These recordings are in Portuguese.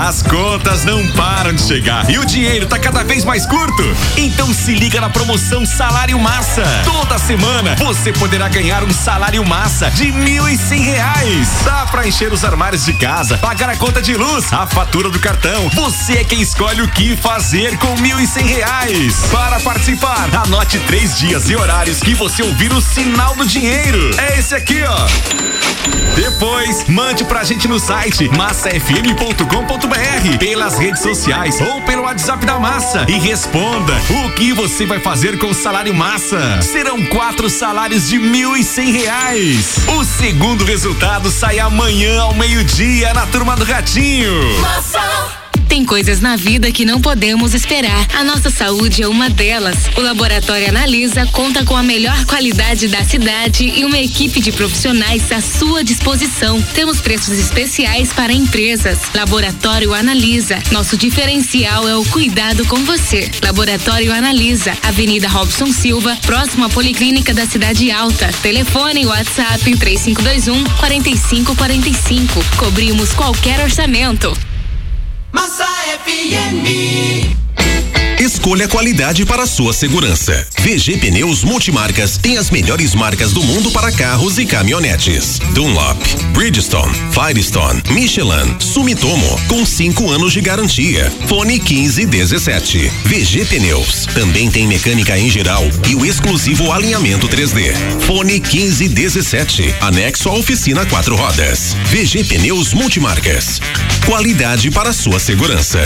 As contas não param de chegar e o dinheiro tá cada vez mais curto. Então se liga na promoção Salário Massa. Toda semana você poderá ganhar um salário massa de mil e cem reais. Dá pra encher os armários de casa, pagar a conta de luz, a fatura do cartão. Você é quem escolhe o que fazer com mil e cem reais. Para participar, anote três dias e horários que você ouvir o sinal do dinheiro. É esse aqui, ó. Depois, mande pra gente no site massafm.com.br, pelas redes sociais ou pelo WhatsApp da Massa e responda o que você vai fazer com o salário massa. Serão quatro salários de mil e cem reais. O segundo resultado sai amanhã ao meio-dia na turma do Ratinho. Massa. Tem coisas na vida que não podemos esperar. A nossa saúde é uma delas. O Laboratório Analisa conta com a melhor qualidade da cidade e uma equipe de profissionais à sua disposição. Temos preços especiais para empresas. Laboratório Analisa. Nosso diferencial é o cuidado com você. Laboratório Analisa. Avenida Robson Silva, próximo à Policlínica da Cidade Alta. Telefone WhatsApp 3521 4545. Cobrimos qualquer orçamento. Massa FM. Escolha qualidade para sua segurança. VG Pneus Multimarcas tem as melhores marcas do mundo para carros e caminhonetes. Dunlop, Bridgestone, Firestone, Michelin, Sumitomo, com 5 anos de garantia. Fone 1517. VG Pneus. Também tem mecânica em geral e o exclusivo alinhamento 3D. Fone 1517. Anexo à oficina quatro rodas. VG Pneus Multimarcas. Qualidade para sua segurança.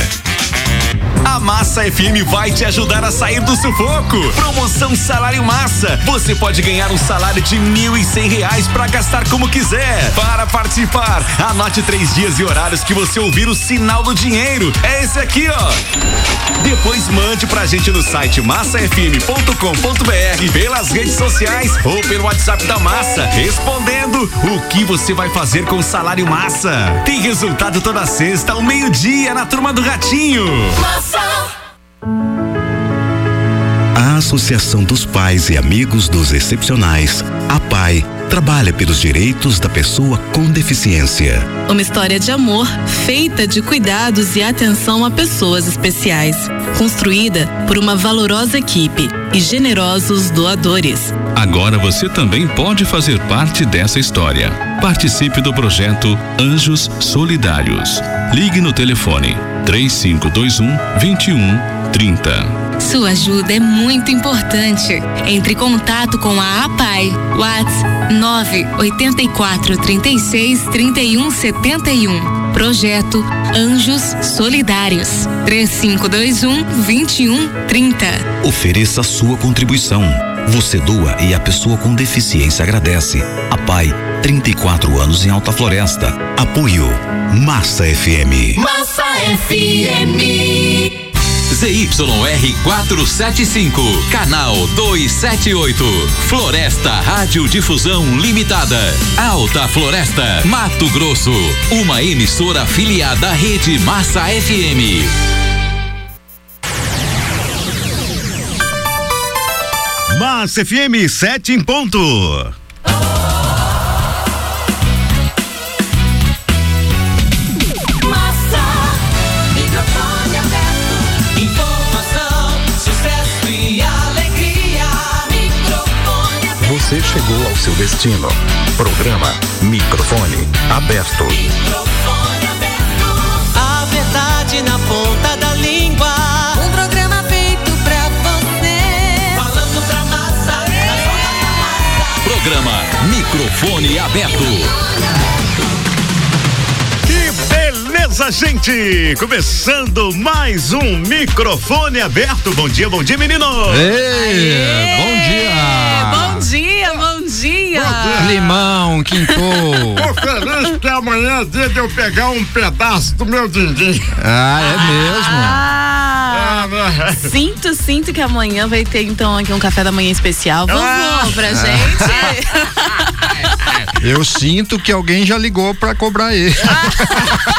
A Massa FM vai te ajudar a sair do sufoco. Promoção Salário Massa. Você pode ganhar um salário de mil e cem reais para gastar como quiser. Para participar, anote três dias e horários que você ouvir o sinal do dinheiro. É esse aqui, ó. Depois mande pra gente no site massafm.com.br, pelas redes sociais ou pelo WhatsApp da Massa, respondendo o que você vai fazer com o salário massa. Tem resultado toda sexta ao meio-dia na turma do Ratinho. A Associação dos Pais e Amigos dos Excepcionais, a PAI, trabalha pelos direitos da pessoa com deficiência. Uma história de amor feita de cuidados e atenção a pessoas especiais, construída por uma valorosa equipe e generosos doadores. Agora você também pode fazer parte dessa história. Participe do projeto Anjos Solidários. Ligue no telefone 3521 2130. Sua ajuda é muito importante. Entre em contato com a APAI. WhatsApp 984 36 31 71. Projeto Anjos Solidários. 3521 2130. Ofereça sua contribuição. Você doa e a pessoa com deficiência agradece. A PAI, 34 anos em Alta Floresta. Apoio Massa FM. Massa FM. ZYR 475, canal 278. Floresta Rádio Difusão Limitada. Alta Floresta, Mato Grosso. Uma emissora afiliada à Rede Massa FM. Massa FM 7 em ponto. Chegou ao seu destino. Programa Microfone Aberto. Microfone aberto. A verdade na ponta da língua. Um programa feito pra você. Falando pra massa. Massa. Programa Microfone Aberto. Que beleza, gente! Começando mais um microfone aberto. Bom dia, bom dia, menino! Ei, bom dia! Bom dia, bom dia! Limão, quintou. Tô feliz que amanhã é dia de eu pegar um pedaço do meu din-din. Ah, é mesmo? Ah, né? sinto, sinto que amanhã vai ter então aqui um café da manhã especial. Vovô, Ah. pra gente. Eu sinto que alguém já ligou pra cobrar ele.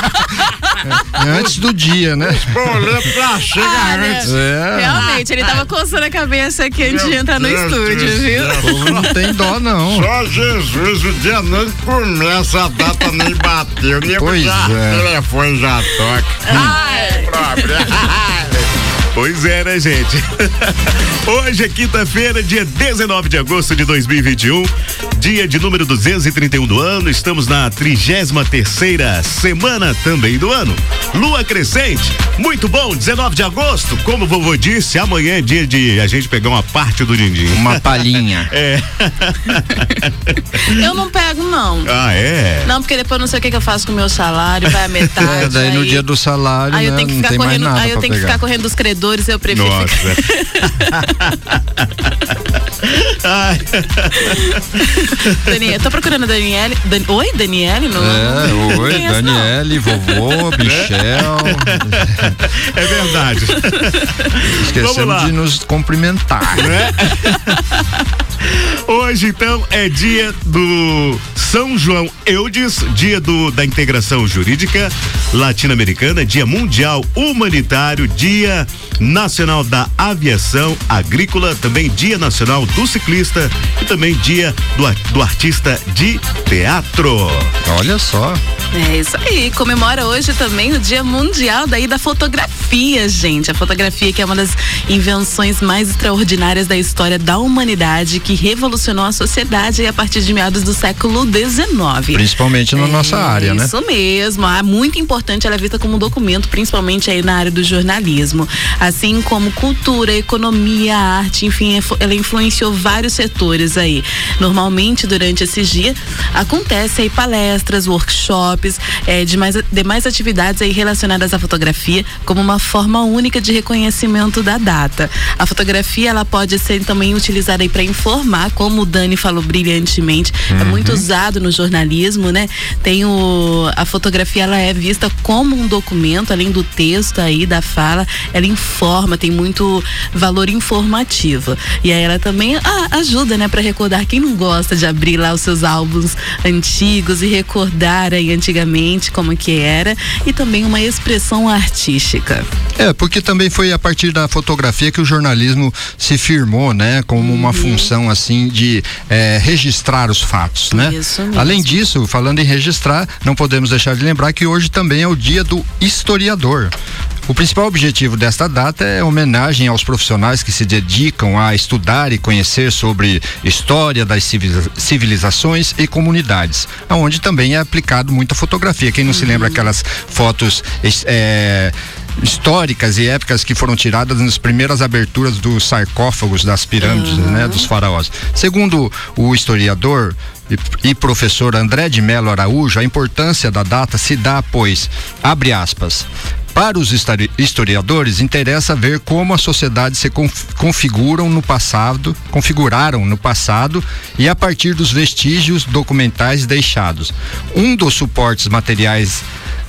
Antes do dia, né? Boleto pra chegar Olha, antes. É. Realmente, ele tava coçando a cabeça aqui antes de entrar no Deus estúdio, do viu? O povo não tem dó, não. Só Jesus, o dia nem começa, a data nem bateu. Nem Pois já, é. O telefone já toca. Ai, Pois é, né, gente? Hoje é quinta-feira, dia 19 de agosto de 2021, dia de número 231 do ano. Estamos na 33 terceira semana também do ano. Lua crescente, muito bom, 19 de agosto. Como o vovô disse, amanhã é dia de a gente pegar uma parte do din-din. Uma palhinha. É. eu não pego, não. Ah, é? Não, porque depois eu não sei o que, que eu faço com o meu salário, vai a metade. É, daí no aí- dia do salário, Aí eu né, tenho que ficar correndo, nada aí eu pra tenho que ficar correndo dos credores, eu prefiro Nossa. Ai. Daniel, eu tô procurando a Daniele. Dan- Oi, Daniele? Não, É, oi, conheço, não. Daniele, vovô, Michel. É verdade. Esquecemos de nos cumprimentar. Né? Hoje, então, é dia do São João Eudes, dia do, da integração jurídica latino-americana, dia mundial humanitário, dia nacional da aviação agrícola, também dia nacional do ciclista e também dia do, do artista de teatro. Olha só. É isso aí. Comemora hoje também o Dia Mundial daí da Fotografia, gente. A fotografia que é uma das invenções mais extraordinárias da história da humanidade, que revolucionou a sociedade a partir de meados do século XIX. Principalmente na nossa área, né? Isso mesmo, é muito importante, ela é vista como um documento, principalmente aí na área do jornalismo, assim como cultura, economia, arte, enfim, é ela influenciou vários setores aí. Normalmente durante esses dias acontece aí palestras, workshops, eh, demais, demais atividades aí relacionadas à fotografia como uma forma única de reconhecimento da data. A fotografia ela pode ser também utilizada aí para informar, como o Dani falou brilhantemente, é muito usado no jornalismo, né? Tem o a fotografia ela é vista como um documento, além do texto aí da fala, ela informa, tem muito valor informativo. E aí ela também ah, ajuda, né, para recordar quem não gosta de abrir lá os seus álbuns antigos e recordar aí antigamente como que era e também uma expressão artística. É, porque também foi a partir da fotografia que o jornalismo se firmou, né? Como uma função, assim, de eh, registrar os fatos, né? Isso mesmo. Além disso, falando em registrar, não podemos deixar de lembrar que hoje também é o dia do historiador. O principal objetivo desta data é homenagem aos profissionais que se dedicam a estudar e conhecer sobre história das civiliza- civilizações e comunidades, aonde também é aplicado muita fotografia. Quem não se lembra aquelas fotos é, históricas e épicas que foram tiradas nas primeiras aberturas dos sarcófagos das pirâmides, né, dos faraós. Segundo o historiador e, e professor André de Melo Araújo, a importância da data se dá, pois, abre aspas, para os histori- historiadores, interessa ver como as sociedades se conf- configuram no passado, configuraram no passado e a partir dos vestígios documentais deixados. Um dos suportes materiais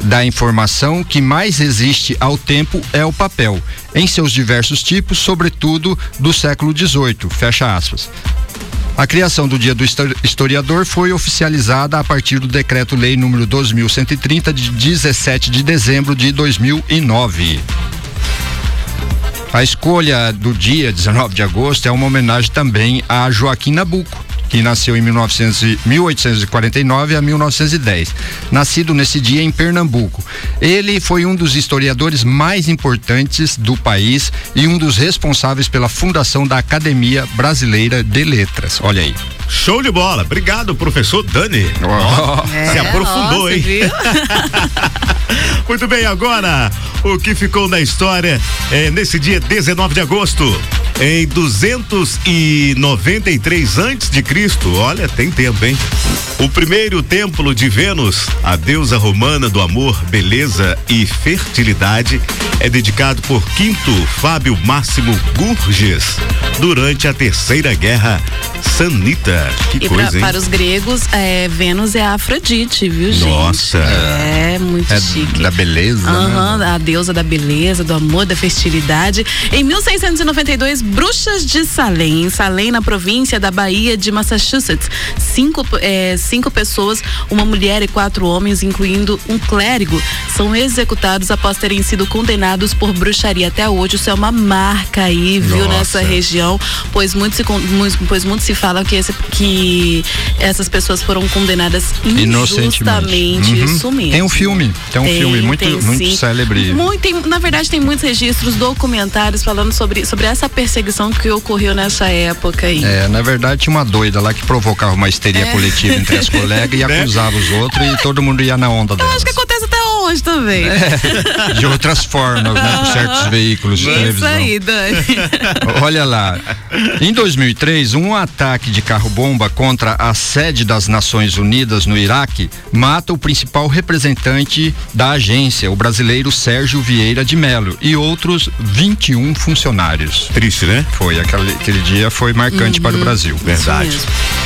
da informação que mais resiste ao tempo é o papel, em seus diversos tipos, sobretudo do século XVIII. Fecha aspas. A criação do Dia do Histo- Historiador foi oficializada a partir do Decreto-Lei número 2130 de 17 de dezembro de 2009. A escolha do dia 19 de agosto é uma homenagem também a Joaquim Nabuco, que nasceu em 1900 e- 1849 a 1910. Nascido nesse dia em Pernambuco. Ele foi um dos historiadores mais importantes do país e um dos responsáveis pela fundação da Academia Brasileira de Letras. Olha aí. Show de bola. Obrigado, professor Dani. Se É, aprofundou, nossa, hein? Muito bem, agora o que ficou na história é nesse dia 19 de agosto, em 293 antes de Cristo. Olha, tem tempo, hein? O primeiro templo de Vênus, a deusa romana do amor, beleza e fertilidade, é dedicado por Quinto Fábio Máximo Gurges durante a Terceira Guerra Sanita. Que E coisa, hein? para os gregos, é, Vênus é a Afrodite, viu, gente? Nossa. É, muito É chique. da beleza, Aham, né? a deusa da beleza, do amor, da fertilidade. Em 1692, Bruxas de Salem, em Salem, na província da Bahia de Massachusetts. Cinco, eh, cinco pessoas, uma mulher e quatro homens, incluindo um clérigo, são executados após terem sido condenados por bruxaria. Até hoje, isso é uma marca aí, viu, Nossa. nessa região, pois muito se, pois muito se fala que, esse- que essas pessoas foram condenadas Inocentemente. injustamente. Uhum. Isso mesmo. Tem um filme, tem um filme muito, tem muito sim. célebre. Muito, tem- na verdade, tem muitos registros, documentários falando sobre, sobre essa perseguição que ocorreu nessa época aí. É, na verdade tinha uma doida lá que provocava uma histeria É. coletiva entre as colegas e acusava os outros e todo mundo ia na onda dela. Acho que acontece até hoje também. De outras formas, né? Por certos veículos de Isso televisão. aí, Dani. Olha lá. Em 2003, um ataque de carro-bomba contra a sede das Nações Unidas no Iraque mata o principal representante da agência, o brasileiro Sérgio Vieira de Melo, e outros 21 funcionários. Triste, né? Foi, aquele, aquele dia foi marcante para o Brasil. Verdade.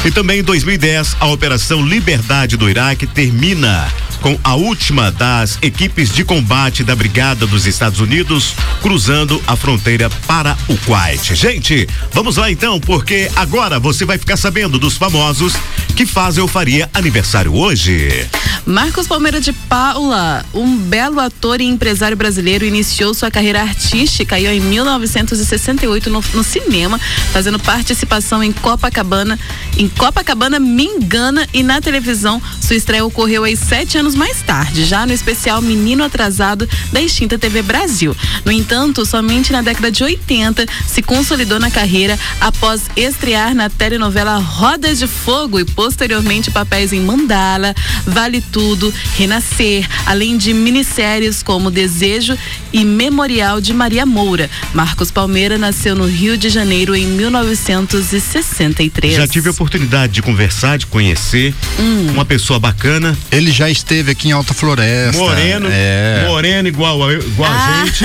E também em 2010, a Operação Liberdade do Iraque termina com a última das equipes de combate da Brigada dos Estados Unidos cruzando a fronteira para o Kuwait. Gente, vamos lá então, porque agora você vai ficar sabendo dos famosos que fazem ou faria aniversário hoje. Marcos Palmeira de Paula, um belo ator e empresário brasileiro, iniciou sua carreira artística aí, em 1968 no, no cinema, fazendo participação em Copacabana, em Copacabana Me Engana e na televisão. Sua estreia ocorreu aí sete anos mais tarde, já no especial Menino Atrasado da extinta TV Brasil. No entanto, somente na década de 80 se consolidou na carreira após estrear na telenovela Rodas de Fogo e posteriormente papéis em Mandala, Vale Tudo, Renascer, além de minisséries como Desejo e Memorial de Maria Moura. Marcos Palmeira nasceu no Rio de Janeiro em 1963. Já tive a oportunidade de conversar, de conhecer Hum. uma pessoa bacana. Ele já esteve aqui em Alta Floresta. Moreno, É. moreno igual a, igual Ah. a gente.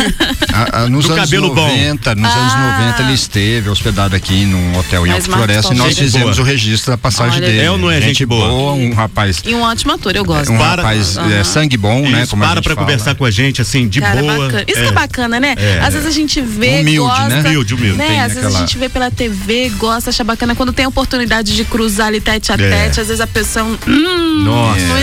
A- a- nos Do anos cabelo bom. 90, nos anos 90 ele esteve hospedado aqui num hotel em Mas Alta Marcos Floresta e nós Palmeira- fizemos Boa. o registro da passagem Olha, dele. É ou não é gente boa? um rapaz, E um ótimo ator, eu gosto. um Para- rapaz é, sangue bom, né? Isso, Como a para gente pra fala. conversar com a gente, assim, de Cara, boa. bacana. Isso que é bacana, né? É. Às vezes a gente vê, Humilde, gosta. né? Humilde, humilde. Né? Tem Às vezes a gente vê pela TV, gosta, acha bacana. Quando tem a oportunidade de cruzar ali tete a É. tete, às vezes a pessoa. Hum, Nossa. um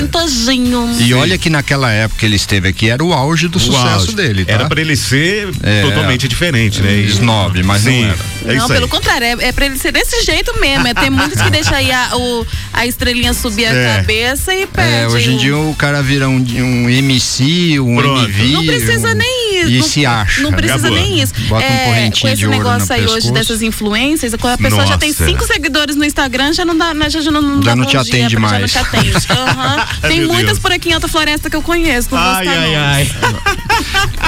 E olha que naquela época que ele esteve aqui era o auge do O sucesso auge. dele, tá? Era pra ele ser É. totalmente diferente, né? E- Snob, mas Sim, não era. É não, pelo aí. contrário, é, é pra ele ser desse jeito mesmo. É, tem muitos que deixam aí a, o, a estrelinha subir É. a cabeça e perde. É, hoje em dia o cara vira um, um MC, um Pronto. MV. Não precisa um- nem isso. E não, se acha. Não precisa Acabou. nem isso. Bota um É, correntinho com esse de ouro negócio no aí hoje pescoço. dessas influências, quando a pessoa já tem Nossa. cinco seguidores no Instagram, já não dá, já, já não, não Já dá não te dia, atende já mais. não te atende. Aham. Tem Meu muitas Deus. por aqui em Alta Floresta que eu conheço. Não Ai, ai, ai.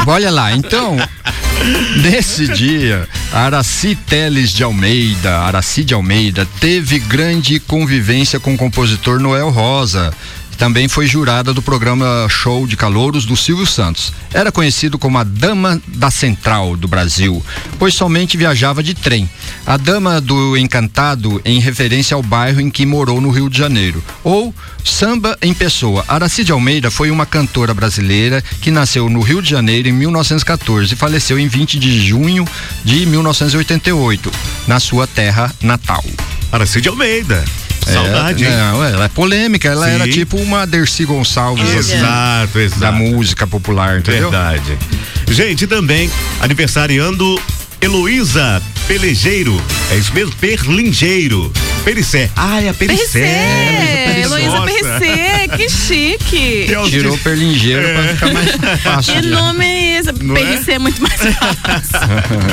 Olha lá, então, nesse dia, Araci Teles de Almeida, Araci de Almeida, teve grande convivência com o compositor Noel Rosa. Também foi jurada do programa Show de Calouros do Silvio Santos. Era conhecido como a Dama da Central do Brasil, pois somente viajava de trem. A Dama do Encantado, em referência ao bairro em que morou no Rio de Janeiro. Ou Samba em Pessoa. Araci de Almeida foi uma cantora brasileira que nasceu no Rio de Janeiro em 1914 e faleceu em 20 de junho de 1988, na sua terra natal. Aracide Almeida. Saudade, É, não, ela é polêmica, ela Sim. era tipo uma Dercy Gonçalves assim, Exato, exato. da música popular, entendeu? Verdade. Gente, também aniversariando Heloísa Pelejeiro. É isso mesmo? Perlingeiro. Perissé. Ah, é a Perissé. Perissé, Heloísa. Perissé, que chique. É Tirou o perlingeiro pra ficar mais fácil. Que nome é esse? Não é? Perissé é muito mais fácil.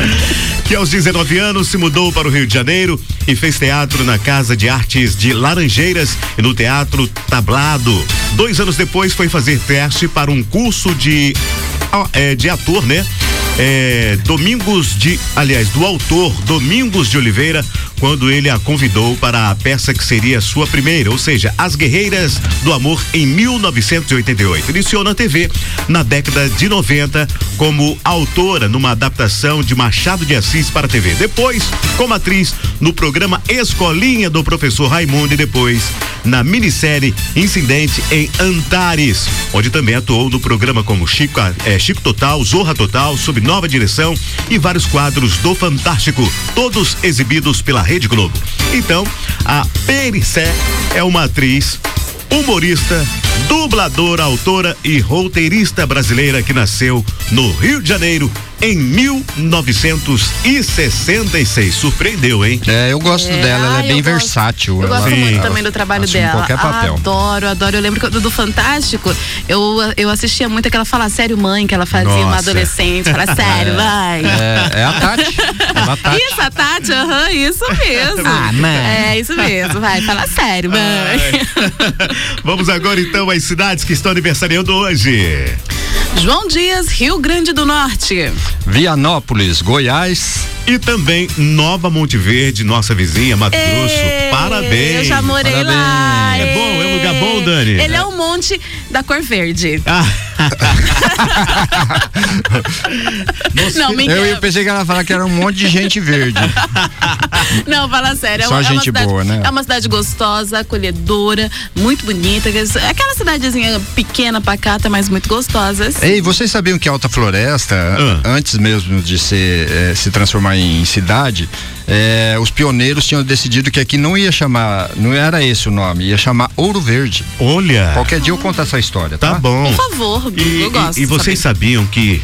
que aos 19 anos se mudou para o Rio de Janeiro e fez teatro na Casa de Artes de Laranjeiras e no Teatro Tablado. Dois anos depois foi fazer teste para um curso de, ah, é, de ator, né? É, Domingos de, aliás, do autor Domingos de Oliveira, quando ele a convidou para a peça que seria sua primeira, ou seja, As Guerreiras do Amor em 1988. Iniciou na TV na década de 90 como autora numa adaptação de Machado de Assis para a TV. Depois, como atriz no programa Escolinha do Professor Raimundo e depois na minissérie Incidente em Antares, onde também atuou no programa como Chico, eh, Chico Total, Zorra Total, sob nova direção e vários quadros do Fantástico, todos exibidos pela Rede Globo. Então, a Perissé é uma atriz, humorista, dubladora, autora e roteirista brasileira que nasceu no Rio de Janeiro em 1966. Surpreendeu, hein? É, eu gosto É, dela, ela é bem gosto- versátil. Eu gosto ela- muito ela também do trabalho assume dela. qualquer papel. Adoro, adoro. Eu lembro que do, do Fantástico, eu, eu assistia muito aquela Fala Sério Mãe, que ela fazia uma Nossa. adolescente. Fala sério, vai. É, é a Tati. Ela Tati. Isso, a Tati, aham, isso mesmo. Ah, mãe. É, isso mesmo, vai. Fala sério, mãe. Vamos agora então às cidades que estão aniversariando hoje. João Dias, Rio Grande do Norte. Vianópolis, Goiás. E também Nova Monte Verde, nossa vizinha, Mato Grosso. Parabéns. Eu já morei Parabéns. lá. É bom, é um lugar bom, Dani? Ele é um monte da cor verde. Ah. Não, mentira. Eu, eu pensei que ela ia falar que era um monte de gente verde. Não, fala sério. É Só uma, é uma gente cidade, boa, né? É uma cidade gostosa, acolhedora, muito bonita. É Aquela cidadezinha pequena, pacata, mas muito gostosa. assim. Ei, vocês sabiam que Alta Floresta, Ah. antes mesmo de ser, eh, se transformar em cidade, eh, os pioneiros tinham decidido que aqui não ia chamar, não era esse o nome, ia chamar Ouro Verde. Olha. Qualquer dia eu conto essa história, tá? Tá bom. Por favor, E, eu gosto. e, e vocês sabiam que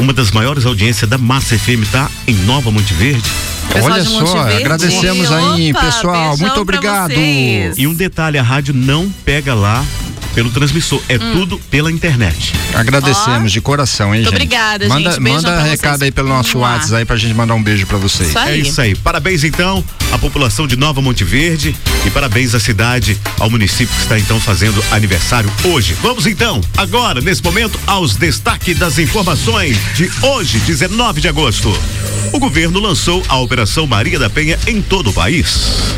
uma das maiores audiências da Massa FM tá em Nova Monte Verde? Pessoal Olha só, Verde. agradecemos aí, Opa, pessoal. Muito obrigado. E um detalhe, a rádio não pega lá pelo transmissor, é Hum. tudo pela internet. Agradecemos de coração, hein, Muito gente? obrigada, manda, gente. Beijão Manda pra recado vocês. aí pelo nosso. WhatsApp aí pra gente mandar um beijo pra vocês. Isso É isso aí. Parabéns então à população de Nova Monte Verde e parabéns à cidade, ao município que está então fazendo aniversário hoje. Vamos então, agora, nesse momento, aos destaques das informações de hoje, 19 de agosto. O governo lançou a Operação Maria da Penha em todo o país.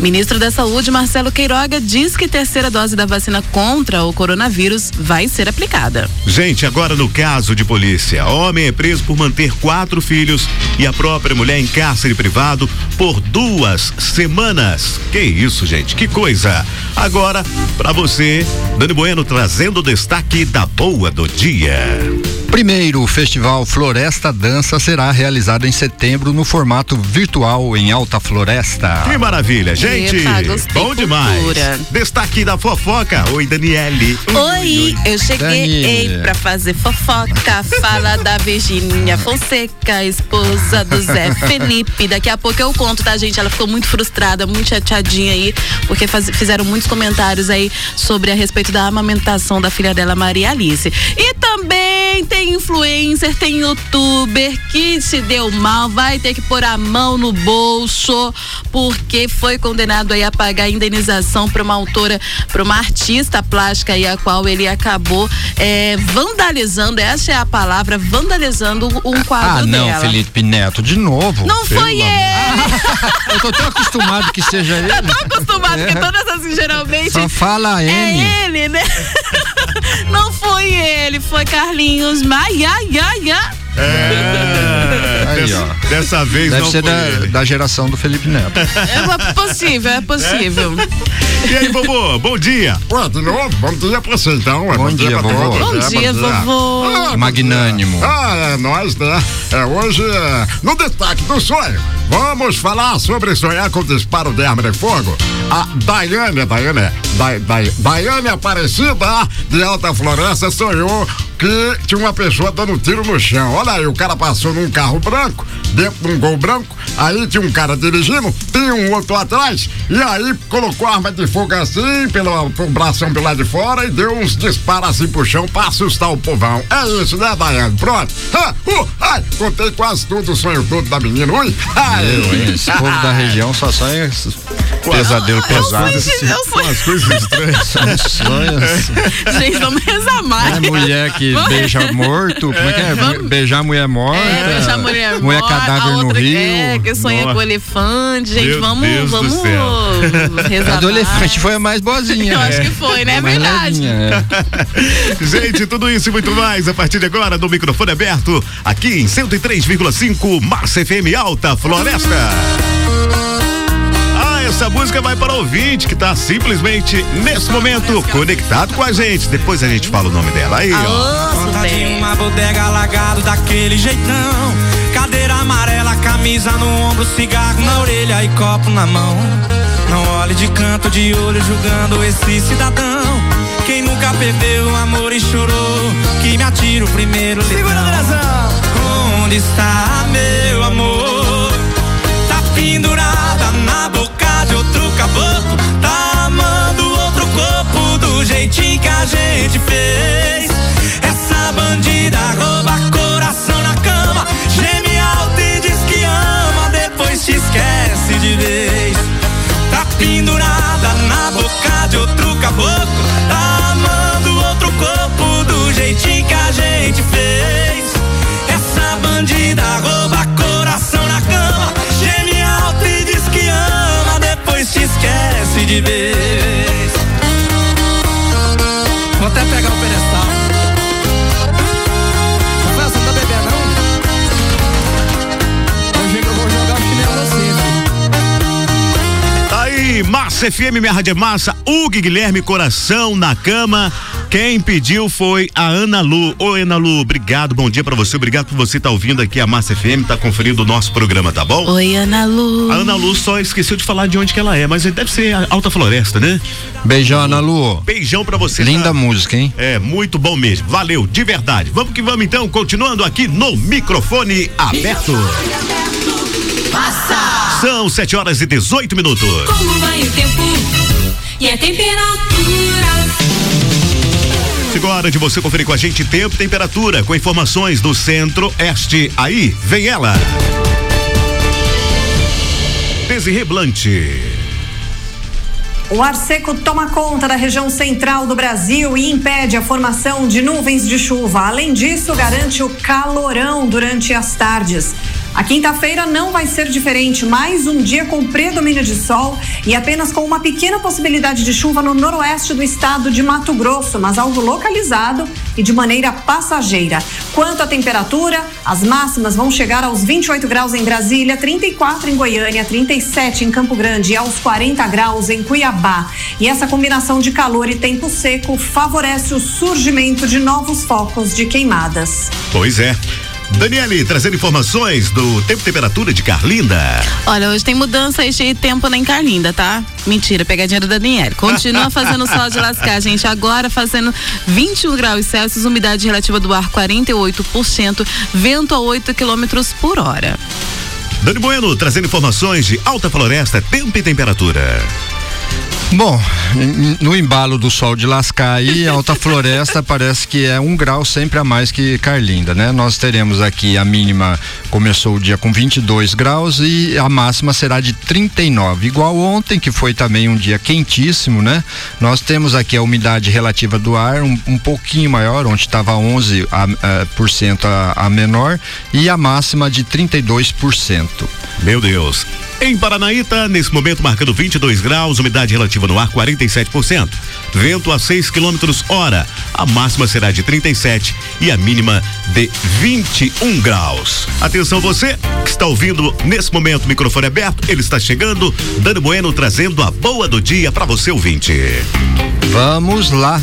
Ministro da Saúde, Marcelo Queiroga, diz que terceira dose da vacina contra o coronavírus vai ser aplicada. Gente, agora no caso de polícia, homem é preso por manter quatro filhos e a própria mulher em cárcere privado por duas semanas. Que isso, gente? Que coisa! Agora, pra você, Dani Bueno trazendo o destaque da boa do dia. Primeiro, o Festival Floresta Dança será realizado em setembro no formato virtual em Alta Floresta. Que maravilha, gente! Bom demais! cultura. Destaque da fofoca. Oi, Daniele. Oi, eu cheguei Dani. pra fazer fofoca. Fala da Virgínia Fonseca, esposa do Zé Felipe. Daqui a pouco eu conto, tá, gente? Ela ficou muito frustrada, muito chateadinha aí, porque faz- fizeram muitos comentários aí sobre a respeito da amamentação da filha dela, Maria Alice. E também tem influencer, tem youtuber que se deu mal, vai ter que pôr a mão no bolso, porque foi condenado aí a pagar indenização para uma autora, para uma artista plástica aí, a qual ele acabou eh, vandalizando, essa é a palavra, vandalizando um quadro Ah, não, dela. Felipe Neto, de novo. Não foi ele! Eu tô tão acostumado que seja ele. Eu tô acostumado, É. porque todas assim, geralmente. Só fala M. É ele, né? Não foi ele, foi Carlinhos Maia, ia, ia. É, Aí, dessa, ó. dessa vez Deve não ser foi da, ele. da geração do Felipe Neto. É possível, é possível. E aí, vovô, bom dia. Ué, de novo, bom dia pra você então. ué, Bom dia, pra vovô. todos, Bom é, dia, vovô. Ah, bom Magnânimo. dia. Ah, é nós, né? É, hoje, é, no destaque do sonho, vamos falar sobre sonhar com disparo de arma de fogo. A Daiane, a Daiane, é, Dai, Dai, Daiane Aparecida, de Alta Floresta, sonhou que tinha uma pessoa dando tiro no chão. Olha aí, o cara passou num carro branco, dentro de um gol branco, aí tinha um cara dirigindo, tinha um outro atrás, e aí colocou a arma de fogo assim, pelo, pelo bração pelo lado de fora e deu uns disparos assim pro chão pra assustar o povão. É isso, né, Daiane? Pronto. Ah, uh, ai, contei quase tudo, o sonho todo da menina. Ui, ai. Eu, hein? Esse povo da região só sonha esses pesadelo pesado. Eu sonho- Umas coisas estranhas. São sonhos. Gente, vamos rezar mais. É mulher que Vamos- beija morto. Como é que é? Vamos- Beijar mulher morta. É, deixar a mulher, mulher morta, cadáver a no rio. É, que sonha Nossa. com elefante. Gente, Meu vamos, Deus do vamos céu. rezar do mais. Elefante foi a mais boazinha. Eu né? acho que foi, né? É verdade. é. Gente, tudo isso e muito mais a partir de agora no microfone aberto, aqui em 103,5 Massa FM Alta Floresta. Ah, essa música vai para o ouvinte que tá simplesmente nesse momento conectado com a gente. Depois a gente fala o nome dela aí, ó. Conta de uma bodega alagado daquele jeitão. Cadeira amarela, camisa no ombro, cigarro na orelha e copo na mão. Não olhe de canto de olho julgando esse cidadão. Quem nunca perdeu o amor e chorou, que me atira o primeiro Segura Onde está meu amor? Tá pendurada na boca de outro caboclo. Tá amando outro corpo do jeitinho que a gente fez. Essa bandida rouba caboclo. Tá amando outro corpo do jeitinho que a gente fez. Essa bandida rouba coração na cama. Geme alto e diz que ama, depois te esquece de vez. Tá Massa FM, minha rádio é massa, Hugo Guilherme Coração na cama. Quem pediu foi a Ana Lu. Oi, Ana Lu, obrigado, bom dia pra você, obrigado por você estar ouvindo aqui a Massa FM, tá conferindo o nosso programa, tá bom? Oi, Ana Lu. A Ana Lu só esqueceu de falar de onde que ela é, mas deve ser a Alta Floresta, né? Beijão, Ana Lu. Beijão pra você. Linda tá? música, hein? É, muito bom mesmo. Valeu, de verdade. Vamos que vamos então, continuando aqui no microfone aberto. São 7 horas e 18 minutos. Como vai o tempo e a temperatura? Chegou a hora de você conferir com a gente tempo e temperatura, com informações do centro-oeste. Aí, vem ela. Desirê Blanche. O ar seco toma conta da região central do Brasil e impede a formação de nuvens de chuva. Além disso, garante o calorão durante as tardes. A quinta-feira não vai ser diferente, mais um dia com predomínio de sol e apenas com uma pequena possibilidade de chuva no noroeste do estado de Mato Grosso, mas algo localizado e de maneira passageira. Quanto à temperatura, as máximas vão chegar aos 28 graus em Brasília, 34 em Goiânia, 37 em Campo Grande e aos 40 graus em Cuiabá. E essa combinação de calor e tempo seco favorece o surgimento de novos focos de queimadas. Pois é. Daniele, trazendo informações do tempo e temperatura de Carlinda. Olha, hoje tem mudança este tempo nem Carlinda, tá? Mentira, pegadinha do Daniel. Continua fazendo sol de lascar, gente. Agora fazendo 21 graus Celsius, umidade relativa do ar 48%, vento a 8 quilômetros por hora. Dani Bueno, trazendo informações de alta floresta, tempo e temperatura. Bom, no embalo do sol de lascar aí, Alta Floresta parece que é um grau sempre a mais que Carlinda, né? Nós teremos aqui a mínima, começou o dia com 22 graus e a máxima será de 39, igual ontem, que foi também um dia quentíssimo, né? Nós temos aqui a umidade relativa do ar um, um pouquinho maior, onde estava 11 a, a, por cento a, a menor, e a máxima de 32%. Meu Deus. Em Paranaíta, nesse momento marcando 22 graus, umidade relativa no ar 47%. Vento a 6 quilômetros hora. A máxima será de 37 e a mínima de 21 graus. Atenção você que está ouvindo nesse momento microfone aberto, ele está chegando, Dani Bueno trazendo a boa do dia para você ouvinte. Vamos lá.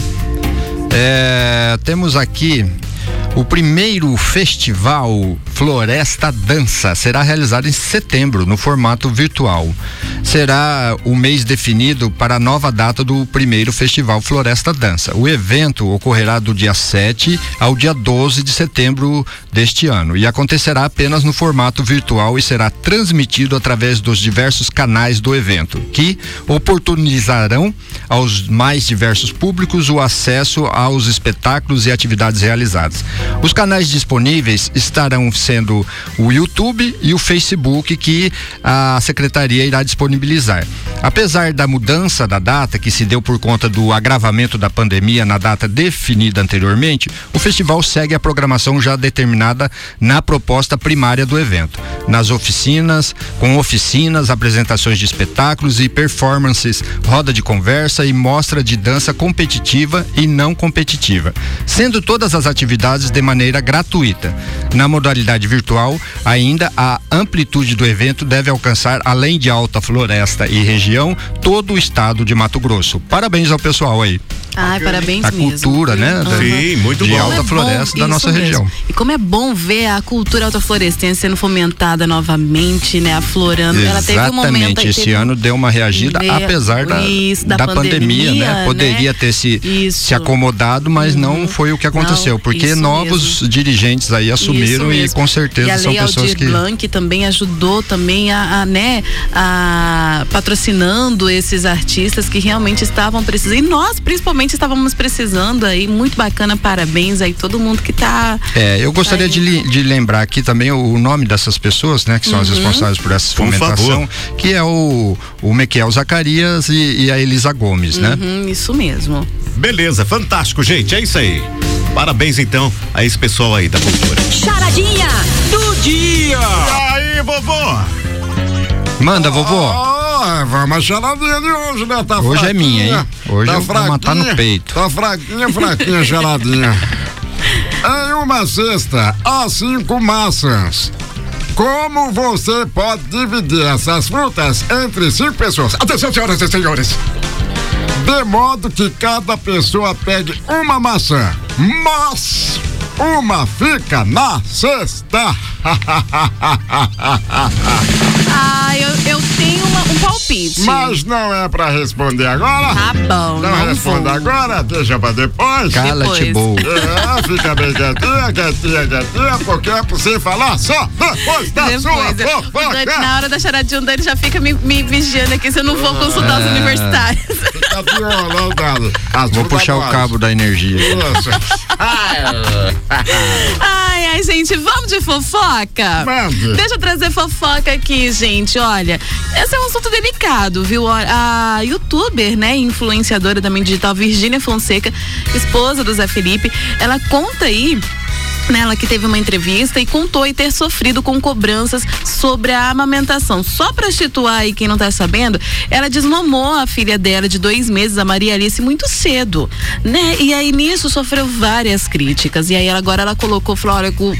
É, temos aqui O primeiro festival Floresta Dança será realizado em setembro, no formato virtual. Será o mês definido para a nova data do primeiro festival Floresta Dança. O evento ocorrerá do dia 7 ao dia 12 de setembro deste ano e acontecerá apenas no formato virtual e será transmitido através dos diversos canais do evento, que oportunizarão aos mais diversos públicos o acesso aos espetáculos e atividades realizadas. Os canais disponíveis estarão sendo o YouTube e o Facebook que a secretaria irá disponibilizar. Apesar da mudança da data que se deu por conta do agravamento da pandemia na data definida anteriormente, o festival segue a programação já determinada na proposta primária do evento. Nas oficinas, com oficinas, apresentações de espetáculos e performances, roda de conversa e mostra de dança competitiva e não competitiva, sendo todas as atividades de maneira gratuita. Na modalidade virtual, ainda a amplitude do evento deve alcançar, além de Alta Floresta e região, todo o estado de Mato Grosso. Parabéns ao pessoal aí. Ai, parabéns a mesmo. cultura, né? da- Sim, muito de bom. alta Como é floresta bom, da nossa mesmo. região. E como é bom ver a cultura autoflorestense sendo fomentada novamente, né? Aflorando. Ela teve um momento Exatamente, aí, esse teve ano deu uma reagida, Deu- apesar da, isso, da da pandemia, pandemia, né? né? Poderia ter se, Isso. se acomodado, mas não foi o que aconteceu, Não, porque novos dirigentes aí assumiram e mesmo. com certeza e a são Lei pessoas Aldir que Blanc também ajudou também a, a, né, a patrocinando esses artistas que realmente estavam precisando. E nós, principalmente, estávamos precisando aí. Muito bacana, parabéns aí todo mundo que tá. É, eu gostaria de, li- de lembrar aqui também o, o nome dessas pessoas, né, que são as Uhum. responsáveis por essa Por fomentação, favor. que é o, o Mequiel Zacarias e, e a Elisa Gomes, né? Uhum, isso mesmo. Beleza, fantástico, gente. É isso aí. Parabéns então a esse pessoal aí da cultura. Charadinha do dia. E aí, vovô? Manda, vovô. Ah, vamos a charadinha de hoje, né? Tá Hoje é minha, hein? Hoje tá eu vou matar no peito. Tá fraquinha, fraquinha a charadinha. Em uma cesta, há cinco maçãs. Como você pode dividir essas frutas entre cinco pessoas? Atenção, senhoras e senhores. De modo que cada pessoa pegue uma maçã, mas uma fica na cesta. Ah, eu, eu um palpite. Mas não é pra responder agora? Tá bom, Não, não responda vou. agora, deixa pra depois. Cala-te, boa. É, fica bem quietinha, quietinha, quietinha, porque é pra você falar só depois da sua Depois, o Dani, fofoca. na hora da charadinha, o Dani já fica me, me vigiando aqui se eu não vou consultar os universitários. Violando, Dani. As Vou puxar o cabo da energia. Isso. Ai, ai, gente, vamos de fofoca? Mande. Deixa eu trazer fofoca aqui, gente. Olha, esse é um assunto delicado, viu? A a youtuber, né, influenciadora também digital, Virgínia Fonseca, esposa do Zé Felipe, ela conta aí nela que teve uma entrevista e contou e ter sofrido com cobranças sobre a amamentação. Só para situar aí quem não tá sabendo, ela desmamou a filha dela de dois meses, a Maria Alice, muito cedo, né? E aí nisso sofreu várias críticas. E aí ela, agora ela colocou, falou,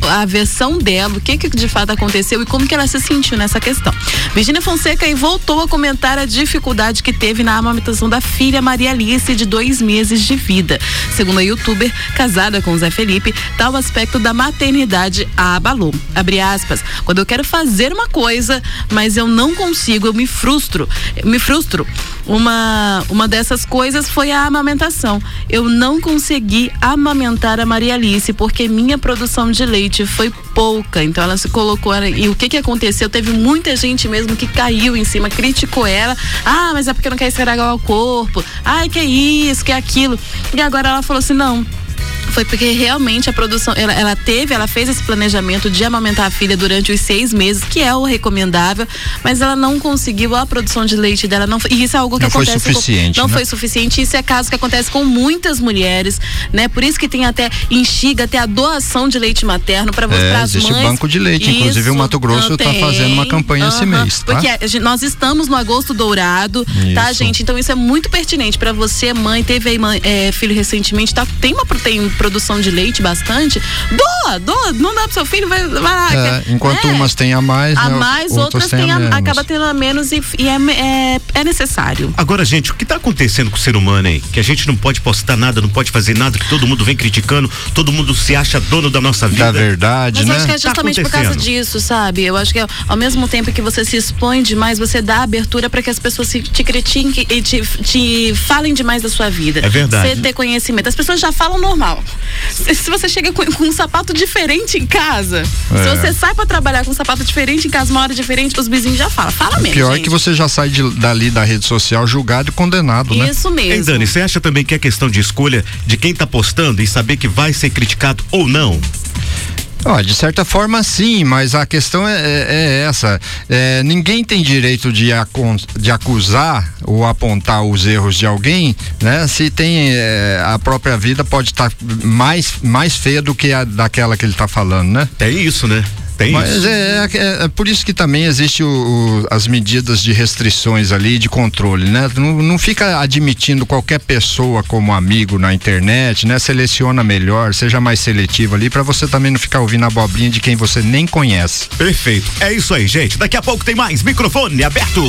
a versão dela, o que que de fato aconteceu e como que ela se sentiu nessa questão. Virginia Fonseca aí voltou a comentar a dificuldade que teve na amamentação da filha Maria Alice de dois meses de vida. Segundo a youtuber, casada com Zé Felipe, tal aspecto da maternidade a abalou. Abre aspas. Quando eu quero fazer uma coisa, mas eu não consigo, eu me frustro. Eu me frustro. Uma, uma dessas coisas foi a amamentação. Eu não consegui amamentar a Maria Alice porque minha produção de leite foi pouca. Então ela se colocou. E o que que aconteceu? Teve muita gente mesmo que caiu em cima, criticou ela. Ah, mas é porque não quer estragar o corpo. Ai, que isso, que aquilo. E agora ela falou assim: não. Foi porque realmente a produção, ela, ela teve, ela fez esse planejamento de amamentar a filha durante os seis meses, que é o recomendável, mas ela não conseguiu a produção de leite dela. Não, foi- e isso é algo que Não foi acontece. suficiente, com, não né? foi suficiente. Isso é caso que acontece com muitas mulheres, né? Por isso que tem até instiga até a doação de leite materno para É, as existe mães. banco de leite, inclusive o Mato Grosso ah, tá fazendo uma campanha esse aham. mês, tá? Porque nós estamos no agosto dourado, tá, Isso. gente? Então isso é muito pertinente para você, mãe, teve aí mãe, é, filho recentemente, tá? Tem uma proteína, produção de leite bastante, doa, doa, não dá pro seu filho, vai, vai lá. É, enquanto né? umas têm a mais, A né, mais, outras outras têm a a- menos. acaba tendo a menos e, e é, é, é necessário. Agora, gente, o que tá acontecendo com o ser humano aí? Que a gente não pode postar nada, não pode fazer nada, que todo mundo vem criticando, todo mundo se acha dono da nossa vida. Da verdade, Mas eu né? acho que é justamente por causa Tá disso, sabe? Eu acho que ao mesmo tempo que você se expõe demais, você dá abertura para que as pessoas se- te critiquem e te, te falem demais da sua vida. É verdade. Você ter conhecimento. As pessoas já falam normal. Se, se você chega com, com um sapato diferente em casa, É. se você sai para trabalhar com um sapato diferente em casa, uma hora diferente, os vizinhos já falam. Fala O mesmo. pior é gente. que você já sai de- dali da rede social julgado e condenado, né? Isso mesmo. Ei, Dani, você acha também que é questão de escolha de quem tá postando e saber que vai ser criticado ou não? Ó, de certa forma sim, mas a questão é, é- é essa. É, ninguém tem direito de, de acusar ou apontar os erros de alguém, né? Se tem é, a própria vida pode estar mais, mais feia do que a daquela que ele está falando, né? É isso, né? Tem Mas isso. é, é- é por isso que também existe o- o- as medidas de restrições ali, de controle, né? Não, não fica admitindo qualquer pessoa como amigo na internet, né? Seleciona melhor, seja mais seletivo ali, para você também não ficar ouvindo a abobrinha de quem você nem conhece. Perfeito. É isso aí, gente. Daqui a pouco tem mais microfone aberto.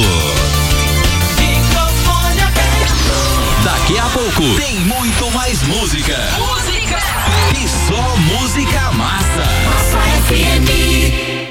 Daqui a pouco tem muito mais música. E só música massa.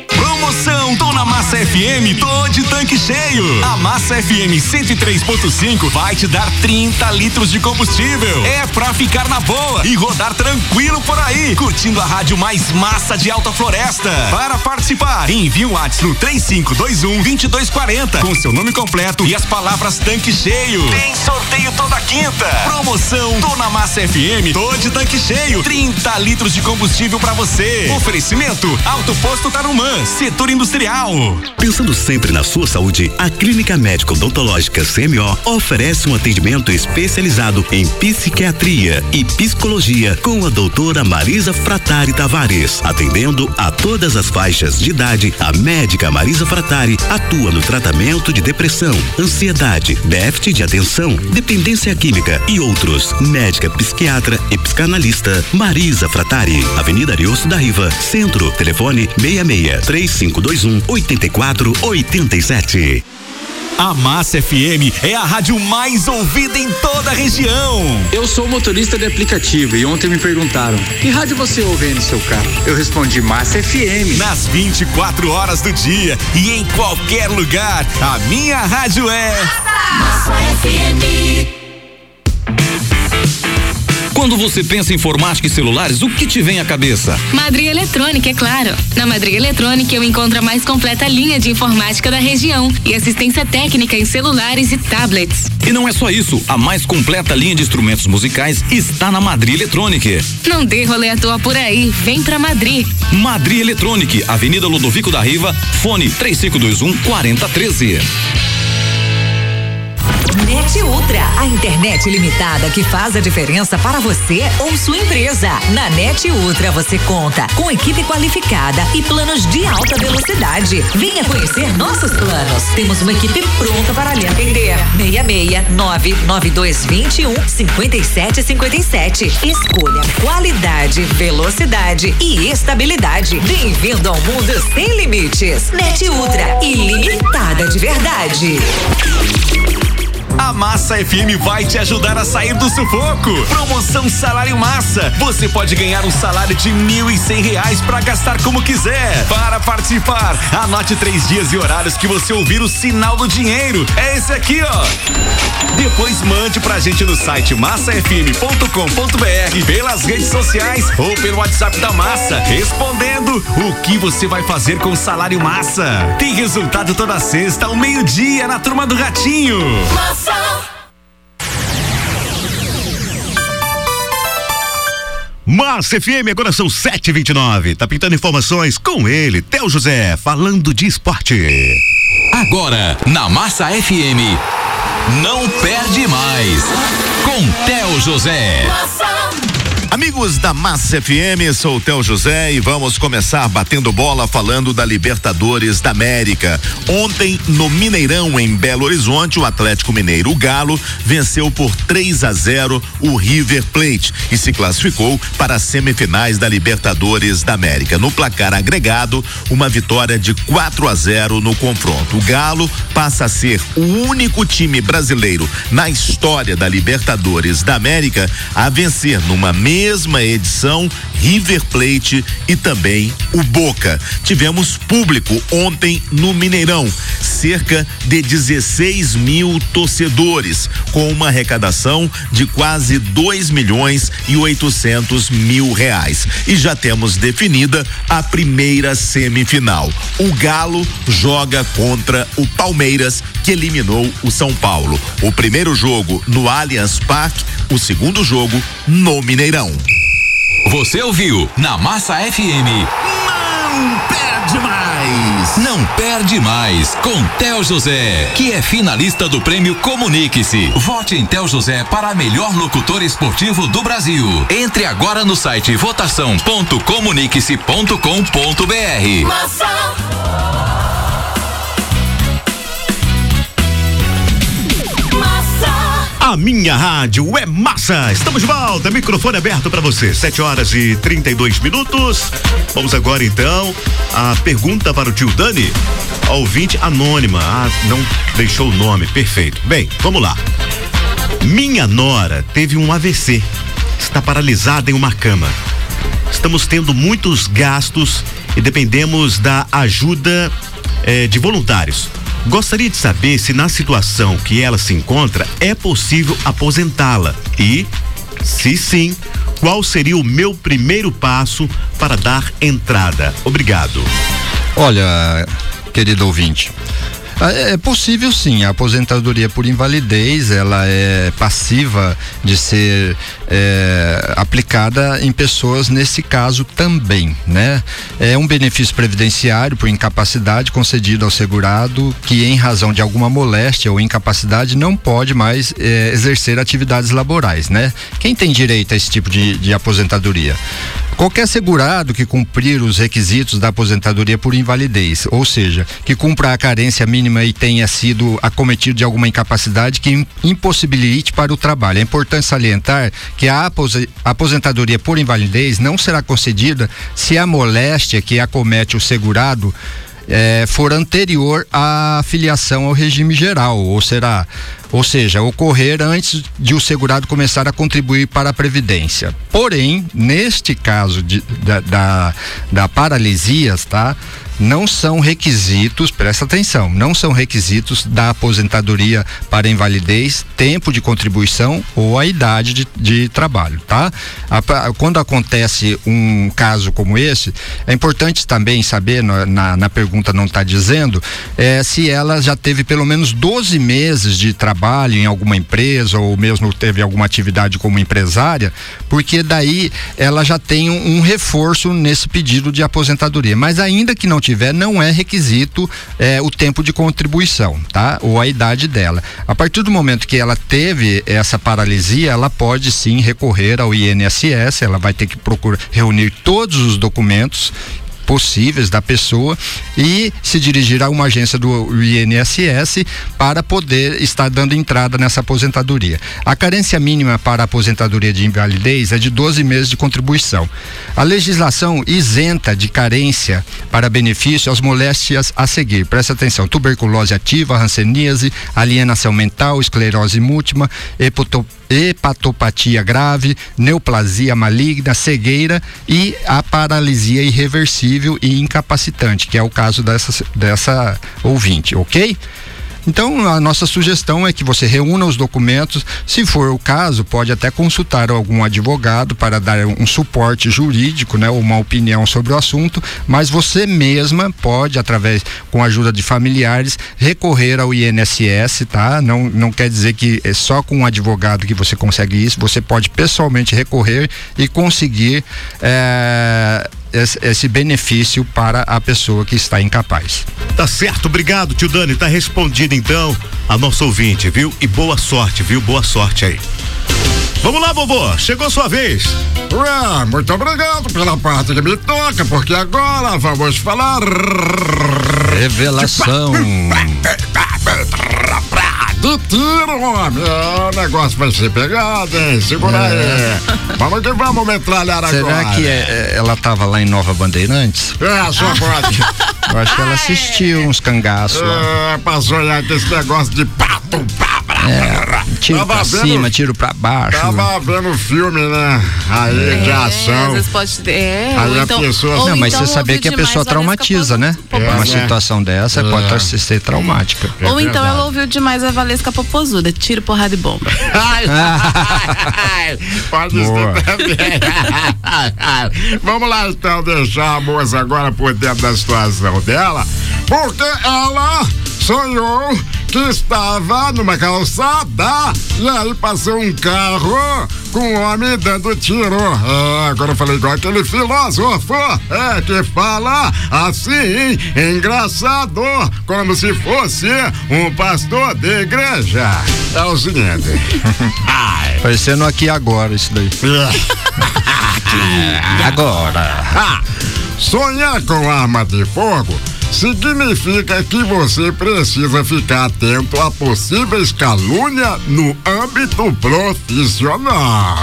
Promoção Tô na Massa FM, tô de tanque cheio. A Massa FM 103.5 vai te dar 30 litros de combustível. É pra ficar na boa e rodar tranquilo por aí, curtindo a rádio mais massa de Alta Floresta. Para participar, envie um WhatsApp no 3521 2240 com seu nome completo e as palavras tanque cheio. Tem sorteio toda quinta. Promoção Tô na Massa FM, tô de tanque cheio. 30 litros de combustível pra você. Oferecimento Alto Posto Tarumã, setor industrial. Pensando sempre na sua saúde, a Clínica Médico Odontológica CMO oferece um atendimento especializado em psiquiatria e psicologia com a doutora Marisa Fratari Tavares. Atendendo a todas as faixas de idade, a médica Marisa Fratari atua no tratamento de depressão, ansiedade, déficit de atenção, dependência química e outros. Médica psiquiatra e psicanalista Marisa Fratari. Avenida Ariosto da Riva, Centro. Telefone 66 3521 8487. A Massa FM é a rádio mais ouvida em toda a região. Eu sou motorista de aplicativo e ontem me perguntaram: que rádio você ouve aí no seu carro? Eu respondi: Massa FM. Nas 24 horas do dia e em qualquer lugar, a minha rádio é. Massa FM. Quando você pensa em informática e celulares, o que te vem à cabeça? Madria Eletrônica, é claro. Na Madria Eletrônica eu encontro a mais completa linha de informática da região e assistência técnica em celulares e tablets. E não é só isso, a mais completa linha de instrumentos musicais está na Madri Eletrônica. Não dê rolê à toa por aí, vem pra Madrid. Madri Eletrônica, Avenida Ludovico da Riva, fone 3521 4013. Net Ultra, a internet limitada que faz a diferença para você ou sua empresa. Na Net Ultra você conta com equipe qualificada e planos de alta velocidade. Venha conhecer nossos planos. Temos uma equipe pronta para lhe atender. 66 99221 5757. Escolha qualidade, velocidade e estabilidade. Bem-vindo ao mundo sem limites. Net Ultra, ilimitada de verdade. A Massa FM vai te ajudar a sair do sufoco. Promoção Salário Massa. Você pode ganhar um salário de mil e cem reais para gastar como quiser. Para participar, anote três dias e horários que você ouvir o sinal do dinheiro. É esse aqui, ó. Depois mande pra gente no site massafm.com.br, pelas redes sociais ou pelo WhatsApp da Massa, respondendo o que você vai fazer com o salário Massa. Tem resultado toda sexta ao meio-dia na turma do Ratinho. Massa. Massa FM, agora são 7h29. Tá pintando informações com ele, Theo José, falando de esporte. Agora, na Massa FM, não perde mais. Com Theo José. Amigos da Massa FM, sou o Theo José e vamos começar batendo bola falando da Libertadores da América. Ontem, no Mineirão, em Belo Horizonte, o Atlético Mineiro, o Galo, venceu por 3 a 0 o River Plate e se classificou para as semifinais da Libertadores da América. No placar agregado, uma vitória de 4 a 0 no confronto. O Galo passa a ser o único time brasileiro na história da Libertadores da América a vencer numa mesma edição River Plate e também o Boca. Tivemos público ontem no Mineirão, cerca de 16 mil torcedores, com uma arrecadação de quase 2 milhões e 800 mil reais. E já temos definida a primeira semifinal. O Galo joga contra o Palmeiras, que eliminou o São Paulo. O primeiro jogo no Allianz Parque, o segundo jogo no Mineirão. Você ouviu na Massa FM. Não perde mais. Não perde mais com Tel José, que é finalista do prêmio Comunique-se. Vote em Tel José para melhor locutor esportivo do Brasil. Entre agora no site votação.comunique-se.com.br. Massa. Minha rádio é massa. Estamos de volta, microfone aberto para você. 7 horas e 32 minutos. Vamos agora então a pergunta para o tio Dani. A ouvinte anônima. Ah, não deixou o nome. Perfeito. Bem, vamos lá. Minha nora teve um AVC. Está paralisada em uma cama. Estamos tendo muitos gastos e dependemos da ajuda eh, de voluntários. Gostaria de saber se na situação que ela se encontra é possível aposentá-la e, se sim, qual seria o meu primeiro passo para dar entrada? Obrigado. Olha, querido ouvinte, é é possível sim, a aposentadoria por invalidez ela é passiva de ser é, aplicada em pessoas nesse caso também, né? É um benefício previdenciário por incapacidade concedido ao segurado que em razão de alguma moléstia ou incapacidade não pode mais é, exercer atividades laborais, né? Quem tem direito a esse tipo de, de aposentadoria? Qualquer segurado que cumprir os requisitos da aposentadoria por invalidez, ou seja, que cumpra a carência mínima e tenha sido acometido de alguma incapacidade que im- impossibilite para o trabalho. É importante salientar que a apose- aposentadoria por invalidez não será concedida se a moléstia que acomete o segurado eh, for anterior à filiação ao regime geral, ou será, ou seja, ocorrer antes de o segurado começar a contribuir para a previdência. Porém, neste caso de- da, da, da tá? Não são requisitos, presta atenção, não são requisitos da aposentadoria para invalidez, tempo de contribuição ou a idade de, de trabalho, tá? A quando acontece um caso como esse, é importante também saber, na, na, na pergunta não está dizendo, é, se ela já teve pelo menos 12 meses de trabalho em alguma empresa ou mesmo teve alguma atividade como empresária, porque daí ela já tem um, um reforço nesse pedido de aposentadoria. Mas ainda que não tiver, não é requisito é, o tempo de contribuição, tá? Ou a idade dela. A partir do momento que ela teve essa paralisia, ela pode sim recorrer ao INSS, ela vai ter que procurar reunir todos os documentos possíveis da pessoa e se dirigir a uma agência do INSS para poder estar dando entrada nessa aposentadoria. A carência mínima para a aposentadoria de invalidez é de 12 meses de contribuição. A legislação isenta de carência para benefício as moléstias a seguir. Presta atenção: tuberculose ativa, hanseníase, alienação mental, esclerose múltipla, hepato- hepatopatia grave, neoplasia maligna, cegueira e a paralisia irreversível e incapacitante, que é o caso dessa, dessa ouvinte, ok? Então, a nossa sugestão é que você reúna os documentos. Se for o caso, pode até consultar algum advogado para dar um suporte jurídico, né, ou uma opinião sobre o assunto. Mas você mesma pode, através com a ajuda de familiares, recorrer ao INSS, tá? Não, não quer dizer que é só com um advogado que você consegue isso. Você pode pessoalmente recorrer e conseguir eh, esse, benefício para a pessoa que está incapaz. Tá certo, obrigado, tio Dani. Tá respondido então a nosso ouvinte, viu? E boa sorte, viu? Boa sorte aí. Vamos lá, vovô, chegou sua vez. Ué, muito obrigado pela parte que me toca, porque agora vamos falar. Revelação. De tiro, homem. É, o negócio vai ser pegado, hein? Segura É. aí. Vamos que vamos metralhar Será agora. que é- é- ela tava lá em Nova Bandeirantes? É, só pode. Eu acho que ela assistiu uns cangaços lá. É, pra sonhar com esse negócio de pato, pá, É, tiro Tava pra vendo- cima, tiro pra baixo. Tava vendo filme, né? Aí de É, às ação. vezes pode ter. É, Aí a então, pessoa- ou Não, mas então você sabia que a pessoa traumatiza, né? É, Uma né? situação dessa É. pode ser, ser traumática. Ou então ela ouviu demais a Valesca Popozuda, tiro, porrada e bomba. Pode ser também. Vamos lá então deixar a moça agora por dentro da situação dela, porque ela sonhou que estava numa calçada e aí passou um carro com um homem dando tiro. É, agora eu falei igual aquele filósofo é, que fala assim, engraçado, como se fosse um pastor de igreja. É o seguinte. Ai. Parecendo aqui agora isso daí. Agora. Ah, sonhar com arma de fogo significa que você precisa ficar atento a possíveis calúnia no âmbito profissional.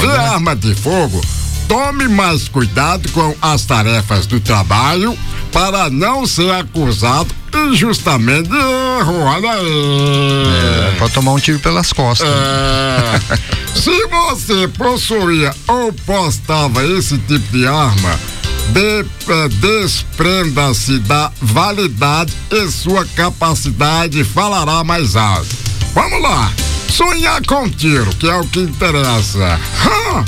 Vê arma de fogo, tome mais cuidado com as tarefas do trabalho para não ser acusado injustamente de erro. Olha aí. É, pode tomar um tiro pelas costas. É, se você possuía ou postava esse tipo de arma, desprenda-se da validade e sua capacidade falará mais alto. Vamos lá! Sonhar com tiro, que é o que interessa. Hã?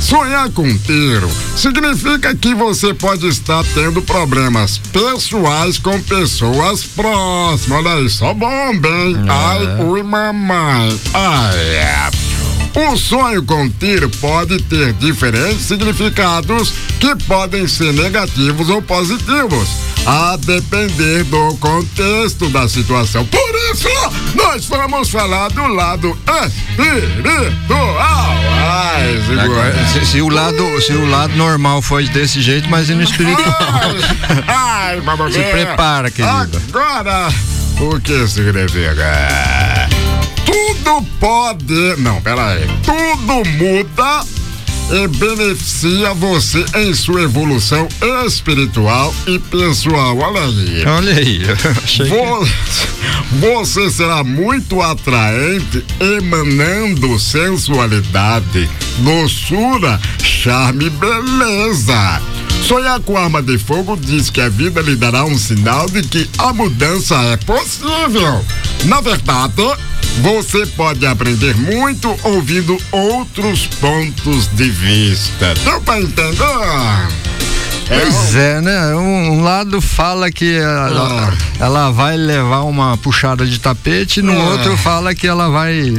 Sonhar com tiro significa que você pode estar tendo problemas pessoais com pessoas próximas. Olha aí, só bomba, hein? Ai, ui, mamãe. Ai, é. O sonho com tiro pode ter diferentes significados que podem ser negativos ou positivos, a depender do contexto da situação. Por isso, nós vamos falar do lado espiritual. Ai, se, se o lado, se o lado normal foi desse jeito, mas e no espiritual? Ai, Se prepara, querido. Agora, o que significa? Tudo pode. Não, peraí. Tudo muda e beneficia você em sua evolução espiritual e pessoal. Olha aí. Olha aí, eu achei que... Vo- Você será muito atraente, emanando sensualidade, doçura, charme e beleza. Sonhar com arma de fogo diz que a vida lhe dará um sinal de que a mudança é possível. Na verdade, você pode aprender muito ouvindo outros pontos de vista. Deu pra entender? Pois é, né? Um, um lado fala que ela, ela vai levar uma puxada de tapete, no Ah. outro fala que ela vai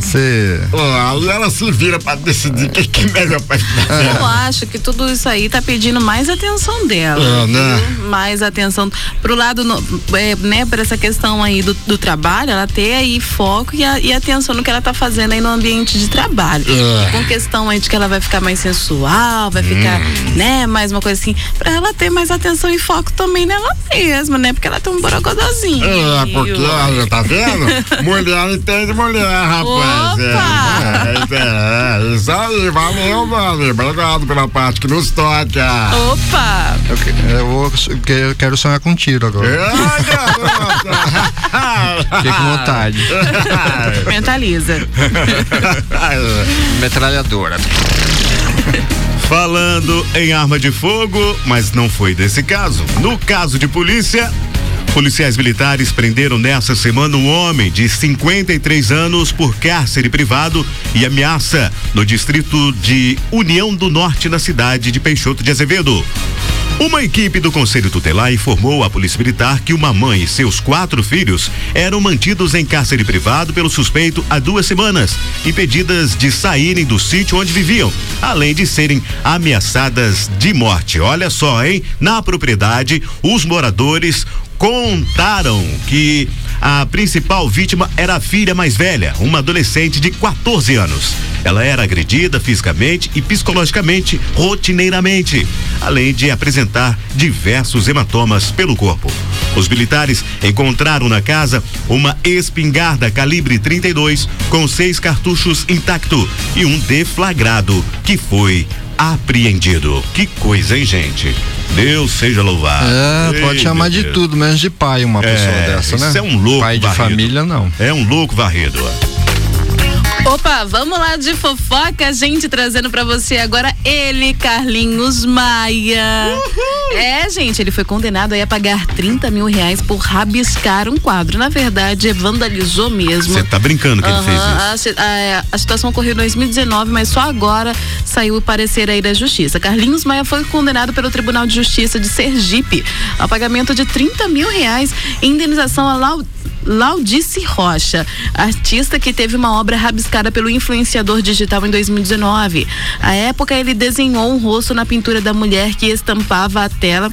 ser. Ah, Aí ela se vira pra decidir o que, que é melhor pra fazer. Eu acho que tudo isso aí tá pedindo mais atenção dela. É, né? Mais atenção pro lado, no- é, né, por essa questão aí do, do trabalho, ela ter aí foco e, a- e atenção no que ela tá fazendo aí no ambiente de trabalho. É. Com questão aí de que ela vai ficar mais sensual, vai ficar, Hum. né, mais uma coisa assim, pra ela ter mais atenção e foco também nela mesma, né? Porque ela tem um borogodozinho. É, porque, aí, tá vendo? mulher entende mulher, rapaz. É, é, é, isso aí, valeu, Dani. Obrigado pela parte que nos toca. Opa! Eu, que- eu vou- eu quero sonhar com tiro agora. Fiquei com vontade. Mentaliza. Metralhadora. Falando em arma de fogo, mas não foi desse caso. No caso de polícia, policiais militares prenderam nessa semana um homem de 53 anos por cárcere privado e ameaça no distrito de União do Norte, na cidade de Peixoto de Azevedo. Uma equipe do Conselho Tutelar informou à Polícia Militar que uma mãe e seus quatro filhos eram mantidos em cárcere privado pelo suspeito há duas semanas, impedidas de saírem do sítio onde viviam, além de serem ameaçadas de morte. Olha só, hein? Na propriedade, os moradores contaram que A principal vítima era a filha mais velha, uma adolescente de 14 anos. Ela era agredida fisicamente e psicologicamente rotineiramente, além de apresentar diversos hematomas pelo corpo. Os militares encontraram na casa uma espingarda calibre 32 com seis cartuchos intacto e um deflagrado que foi apreendido. Que coisa, hein, gente? Deus seja louvado. É, pode Ei, chamar meu de Deus. tudo, menos de pai, uma pessoa É, dessa, né? Isso é um louco Pai de varrido. família, não. É um louco varrido. Opa, vamos lá de fofoca, gente, trazendo pra você agora ele, Carlinhos Maia. É, gente, ele foi condenado a pagar 30 mil reais por rabiscar um quadro. Na verdade, vandalizou mesmo. Você tá brincando que ele fez isso? A A, a situação ocorreu em 2019, mas só agora saiu o parecer aí da justiça. Carlinhos Maia foi condenado pelo Tribunal de Justiça de Sergipe ao pagamento de 30 mil reais em indenização a Lau, Laudice Rocha, artista que teve uma obra rabiscada pelo influenciador digital em 2019. À época, ele desenhou um rosto na pintura da mulher que estampava a tela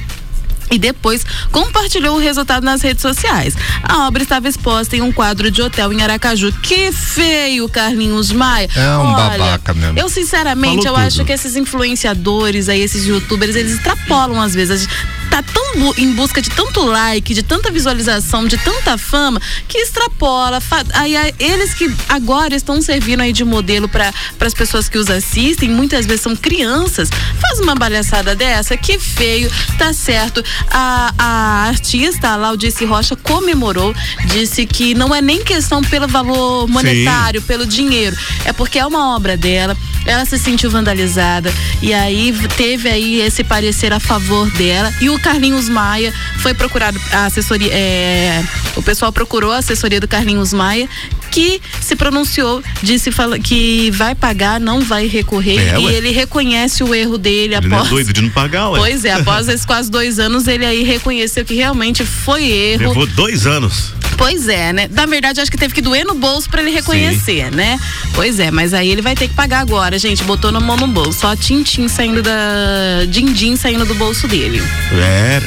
e depois compartilhou o resultado nas redes sociais. A obra estava exposta em um quadro de hotel em Aracaju. Que feio, Carlinhos Maia. É um Olha, babaca mesmo. Eu sinceramente, Falou eu acho tudo. que esses influenciadores aí, esses youtubers, eles extrapolam às vezes. Tá tão em busca de tanto like, de tanta visualização, de tanta fama, que extrapola. Aí, eles que agora estão servindo aí de modelo para as pessoas que os assistem, muitas vezes são crianças, faz uma palhaçada dessa, que feio, tá certo. A, a artista, a Laudice Rocha, comemorou, disse que não é nem questão pelo valor monetário, pelo dinheiro, é porque é uma obra dela, ela se sentiu vandalizada e aí teve aí esse parecer a favor dela e o Carlinhos Maia foi procurado a assessoria, é, o pessoal procurou a assessoria do Carlinhos Maia que se pronunciou, disse fala, que vai pagar, não vai recorrer É, e ué. ele reconhece o erro dele Ele é após doido de não pagar, ué. Pois é, após esses quase dois anos, ele aí reconheceu que realmente foi erro. Levou dois anos. Pois é, né? Na verdade, acho que teve que doer no bolso pra ele reconhecer, né? Pois é, mas aí ele vai ter que pagar agora, gente. Botou na mão no bolso. Só tintim saindo da. Din-din saindo do bolso dele. É,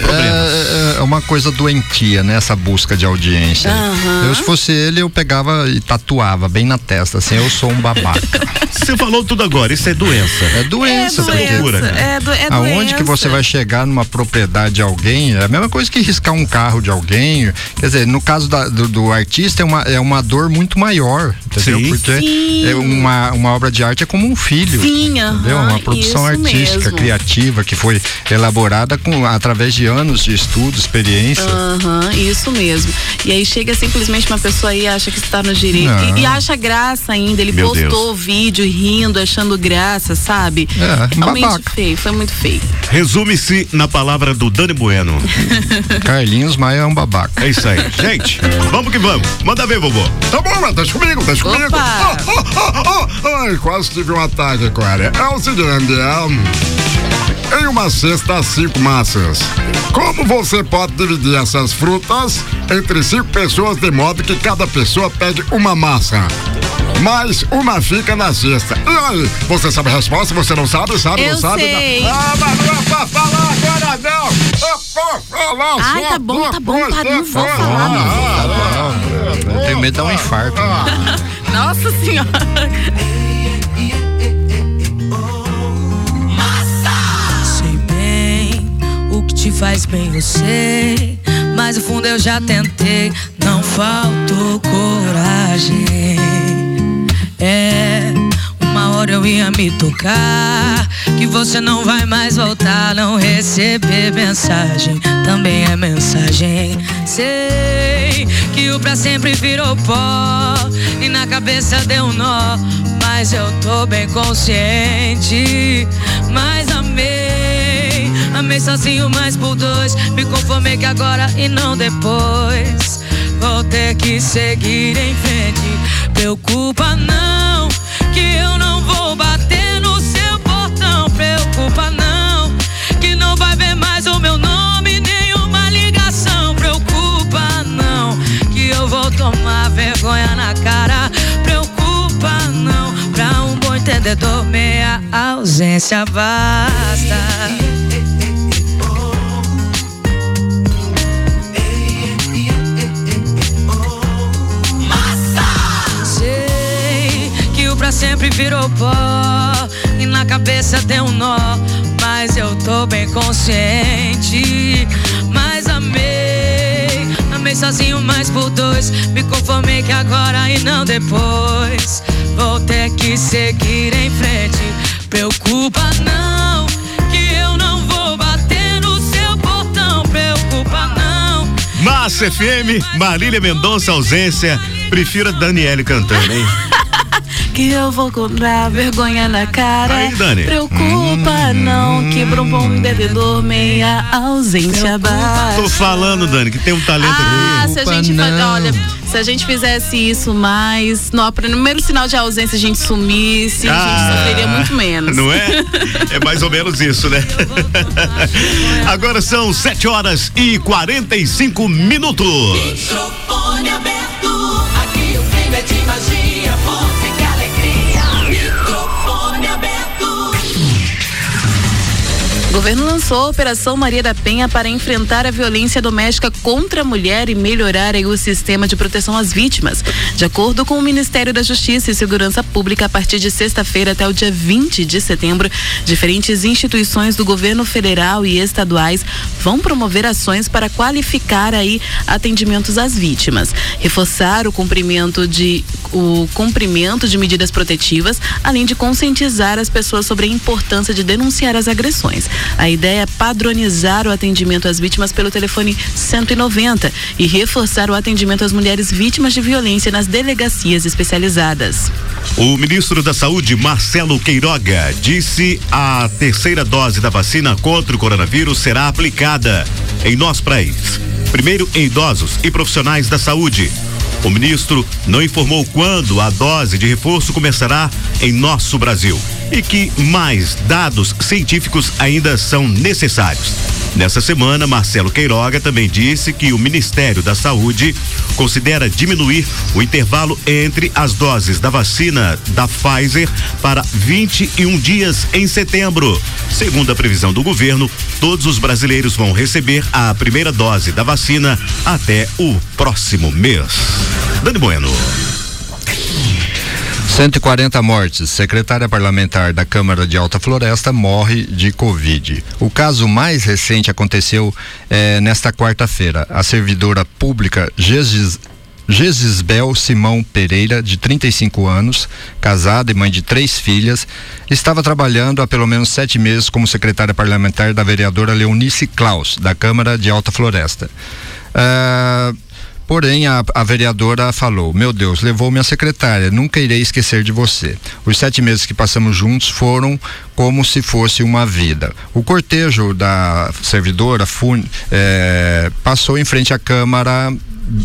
É, é uma coisa doentia, né? Essa busca de audiência. Aham. Eu, se fosse ele, eu pegava e tatuava bem na testa, assim, eu sou um babaca. Você falou tudo agora, isso é doença. É doença, É doença, é do- é aonde que doença. você vai chegar numa propriedade de alguém, é a mesma coisa que riscar um carro de alguém. Quer dizer, no caso da- do, do artista é uma, é uma dor muito maior, entendeu? Sim. Porque Sim. é uma, uma obra de arte é como um filho. Sim, Entendeu? aham, Uma produção artística, mesmo. criativa, que foi elaborada com, através de anos de estudo, experiência. Aham, isso mesmo. E aí chega simplesmente uma pessoa aí e acha que está no direito. E, e acha graça ainda. Ele Meu postou Deus. o vídeo rindo, achando graça, sabe? É, Realmente babaca. feio, foi muito feio. Resume-se na palavra do Dani Bueno. Carlinhos Maia é um babaca. É isso aí. Gente, vamos que vamos. Manda ver, vovô. Tá bom, mas deixa comigo, deixa comigo. Opa! Oh, oh, oh, oh. Ai, quase tive um ataque agora. É o seguinte, é... Em uma cesta, há cinco massas. Como você pode dividir essas frutas entre cinco pessoas de modo que cada pessoa pegue uma massa? Mas uma fica na cesta. E aí, você sabe a resposta? Você não sabe? Sabe? Eu não sabe? sei. Ah, mas não é pra falar agora não! É pra falar Ai, tá bom, tá bom, para, não vou fora. falar, não vou Ah, Eu tenho medo de dar um infarto. Nossa senhora. Sei te faz bem, eu sei. Mas no fundo eu já tentei, não faltou coragem. É, uma hora eu ia me tocar. Que você não vai mais voltar, não receber mensagem. Também é mensagem. Sei que o pra sempre virou pó. E na cabeça deu um nó. Mas eu tô bem consciente. Mas amei. Amei sozinho, mas por dois. Me conformei que agora e não depois. Vou ter que seguir em frente. Preocupa não, que eu não vou bater no seu portão. Preocupa não, que não vai ver mais o meu nome, nenhuma ligação. Preocupa não, que eu vou tomar vergonha na cara. Preocupa não, pra um bom entendedor, meia ausência basta. Virou pó e na cabeça deu um nó. Mas eu tô bem consciente. Mas amei, amei sozinho, mas por dois. Me conformei que agora e não depois. Vou ter que seguir em frente. Preocupa não, que eu não vou bater no seu portão. Preocupa não. Massa FM, Marília Mendonça ausência. Prefiro a Daniele cantando, hein? Que eu vou comprar vergonha na cara. Aí, Dani. Preocupa não, que pro bom bebedor meia ausência baixa. Tô falando, Dani, que tem um talento Ah, aqui. se a gente fa- olha, se a gente fizesse isso mais, no primeiro sinal de ausência a gente sumisse, a gente sofreria muito menos. Ah, Não é? É mais ou menos isso, né? Agora são 7 horas e 45 minutos. Microfone aberto, O governo lançou a Operação Maria da Penha para enfrentar a violência doméstica contra a mulher e melhorar o sistema de proteção às vítimas. De acordo com o Ministério da Justiça e Segurança Pública, a partir de sexta-feira até o dia 20 de setembro, diferentes instituições do governo federal e estaduais vão promover ações para qualificar aí atendimentos às vítimas, reforçar o cumprimento de o cumprimento de medidas protetivas, além de conscientizar as pessoas sobre a importância de denunciar as agressões. A ideia é padronizar o atendimento às vítimas pelo telefone 190 e reforçar o atendimento às mulheres vítimas de violência nas delegacias especializadas. O ministro da Saúde, Marcelo Queiroga, disse a terceira dose da vacina contra o coronavírus será aplicada em nosso país. Primeiro em idosos e profissionais da saúde. O ministro não informou quando a dose de reforço começará em nosso Brasil e que mais dados científicos ainda são necessários. Nessa semana, Marcelo Queiroga também disse que o Ministério da Saúde considera diminuir o intervalo entre as doses da vacina da Pfizer para 21 dias em setembro. Segundo a previsão do governo, todos os brasileiros vão receber a primeira dose da vacina até o próximo mês. Dani Bueno. 140 mortes. Secretária parlamentar da Câmara de Alta Floresta morre de Covid. O caso mais recente aconteceu eh, nesta quarta-feira. A servidora pública Gegis, Gesisbel Simão Pereira, de 35 anos, casada e mãe de três filhas, estava trabalhando há pelo menos sete meses como secretária parlamentar da vereadora Leonice Klaus, da Câmara de Alta Floresta. Ah, Porém, a, a vereadora falou: Meu Deus, levou minha secretária, nunca irei esquecer de você. Os sete meses que passamos juntos foram como se fosse uma vida. O cortejo da servidora fun, eh, passou em frente à Câmara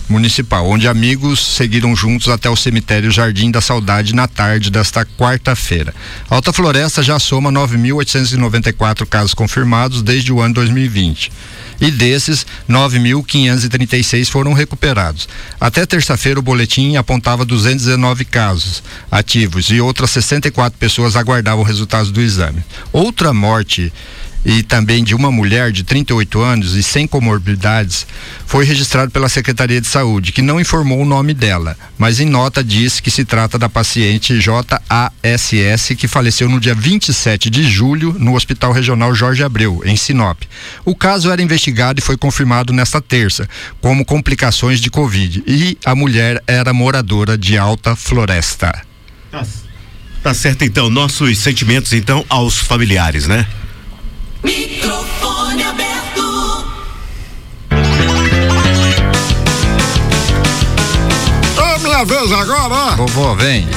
Municipal, onde amigos seguiram juntos até o cemitério Jardim da Saudade na tarde desta quarta-feira. Alta Floresta já soma 9.894 casos confirmados desde o ano 2020 e desses 9.536 foram recuperados. Até terça-feira o boletim apontava 219 casos ativos e outras 64 pessoas aguardavam resultados do exame. Outra morte e também de uma mulher de 38 anos e sem comorbidades foi registrado pela Secretaria de Saúde, que não informou o nome dela, mas em nota disse que se trata da paciente JASS, que faleceu no dia 27 de julho no Hospital Regional Jorge Abreu, em Sinop. O caso era investigado e foi confirmado nesta terça, como complicações de Covid, e a mulher era moradora de Alta Floresta. Tá certo então, nossos sentimentos então aos familiares, né? Microfone aberto. É minha vez agora, Vovô, vem.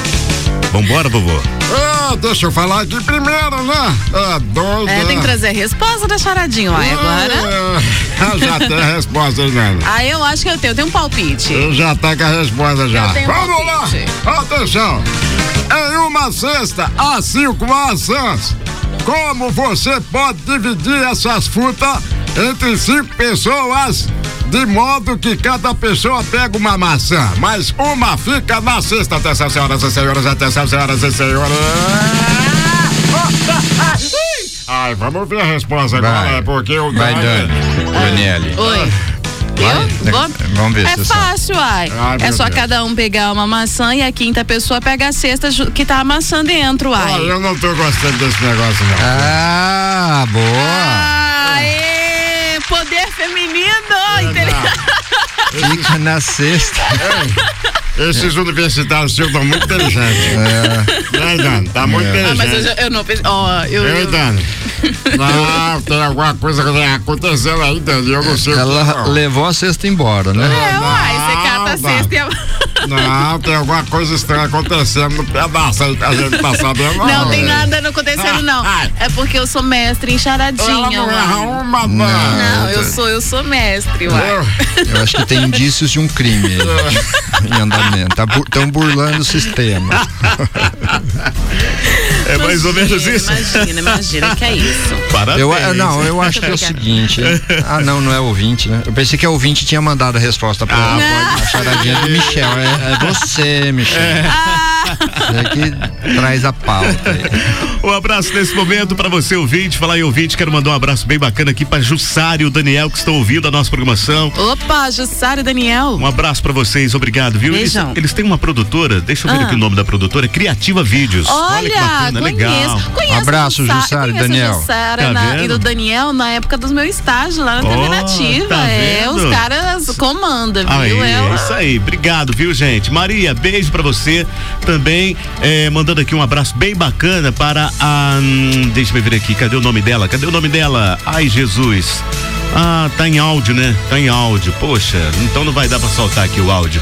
Vambora, vovô. é, deixa eu falar aqui primeiro, né? É doido. É, tem que trazer a resposta da charadinha, uai, agora. É, já tem a resposta, né? Ah, eu acho que eu tenho, eu tenho um palpite. Eu já tá com a resposta já. Eu tenho Vamos palpite. lá! Atenção! Em uma cesta há cinco maçãs. Como você pode dividir essas frutas entre cinco pessoas de modo que cada pessoa pega uma maçã, mas uma fica na cesta. Atenção, senhoras e senhores, atenção, senhoras e senhores. Ai, vamos ver a resposta agora, Vai. é porque o Vai, Dani- Dani. Daniele. Oi. Vou- Vamos ver É fácil, ai. Ai, é só Deus. cada um pegar uma maçã e a quinta pessoa pega a cesta ju- que tá a maçã dentro, ai. Eu não tô gostando desse negócio, não. Ah, boa. Aê, poder feminino! entendeu? Fica na sexta. Esses universitários seus estão muito inteligentes. É. Né, Dani? Tá muito Ah, mas eu, inteligente. já- eu não pensei. Ó, eu. Ei, eu- Dani. Não, tem alguma coisa que vem acontecendo aí, Dani. Eu não sei o que Ela não. levou a cesta embora, né? É, uai, você cata a cesta e a. Não, tem alguma coisa estranha acontecendo no pedaço aí que a gente tá sabendo. Não, tem nada não acontecendo, não. É porque eu sou mestre em charadinha. Ela não erra uma, Não, não. eu sou, eu sou mestre, uai. Eu acho que tem indícios de um crime aí, em andamento. Estão burlando o sistema. É mais ou menos isso. Imagina, imagina que é isso. Parabéns. Eu, não, eu acho que é o seguinte. Ah, não, não é ouvinte, né? Eu pensei que o ouvinte tinha mandado a resposta pra Ah, a charadinha do Michel. É, é você, Michel. É que traz a pauta. aí. Um abraço nesse momento pra você, ouvinte. Falar em ouvinte, quero mandar um abraço bem bacana aqui pra Jussara e o Daniel que estão ouvindo a nossa programação. Opa, Jussara e Daniel. Um abraço pra vocês, obrigado, viu? Eles, eles têm uma produtora, deixa eu ver Ah. aqui o nome da produtora, Criativa Vídeos. Olha, que bacana, conheço, legal. conheço Abraço, o Jussara, Jussara e Daniel. Jussara Tá na- e do Daniel na época do meu estágio lá na TV Ó, Nativa. tá é, os caras comandam, Aí, viu? É, é o- isso aí, obrigado, viu, gente? Maria, beijo pra você. Também é, mandando aqui um abraço bem bacana para a. hum, deixa eu ver aqui, cadê o nome dela? Cadê o nome dela? Ai, Jesus. Ah, tá em áudio, né? Tá em áudio. Poxa, então não vai dar pra soltar aqui o áudio.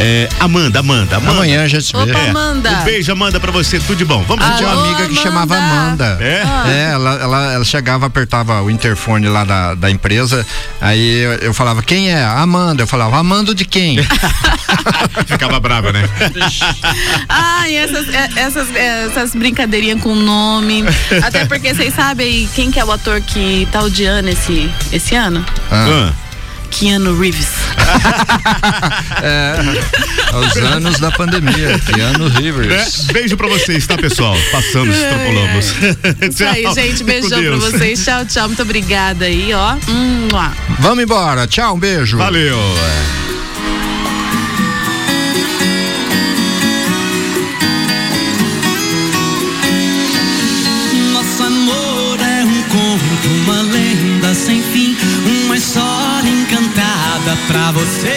É, Amanda, Amanda, Amanda. Amanhã a gente vê. Opa, É, Amanda. Um beijo, Amanda, pra você, tudo de bom. Vamos Eu tinha Alô, uma amiga que chamava Amanda. É? É, ela, ela, ela chegava, apertava o interfone lá da, da empresa, aí eu, eu falava, quem é? Amanda. Eu falava, Amando de quem? Ficava brava, né? Ah, e essas, é, essas, é, essas brincadeirinhas com nome. Até porque vocês sabem quem que é o ator que tá odiando esse, esse ano? Ah. Keanu Reeves. É, aos anos da pandemia, Keanu É, Rivers. beijo pra vocês, tá, pessoal? Passamos, extrapolamos. Isso aí, gente. Beijão pra vocês. Tchau, tchau. Muito obrigada aí, ó. Vamos embora, tchau, um beijo. Valeu. Pra você.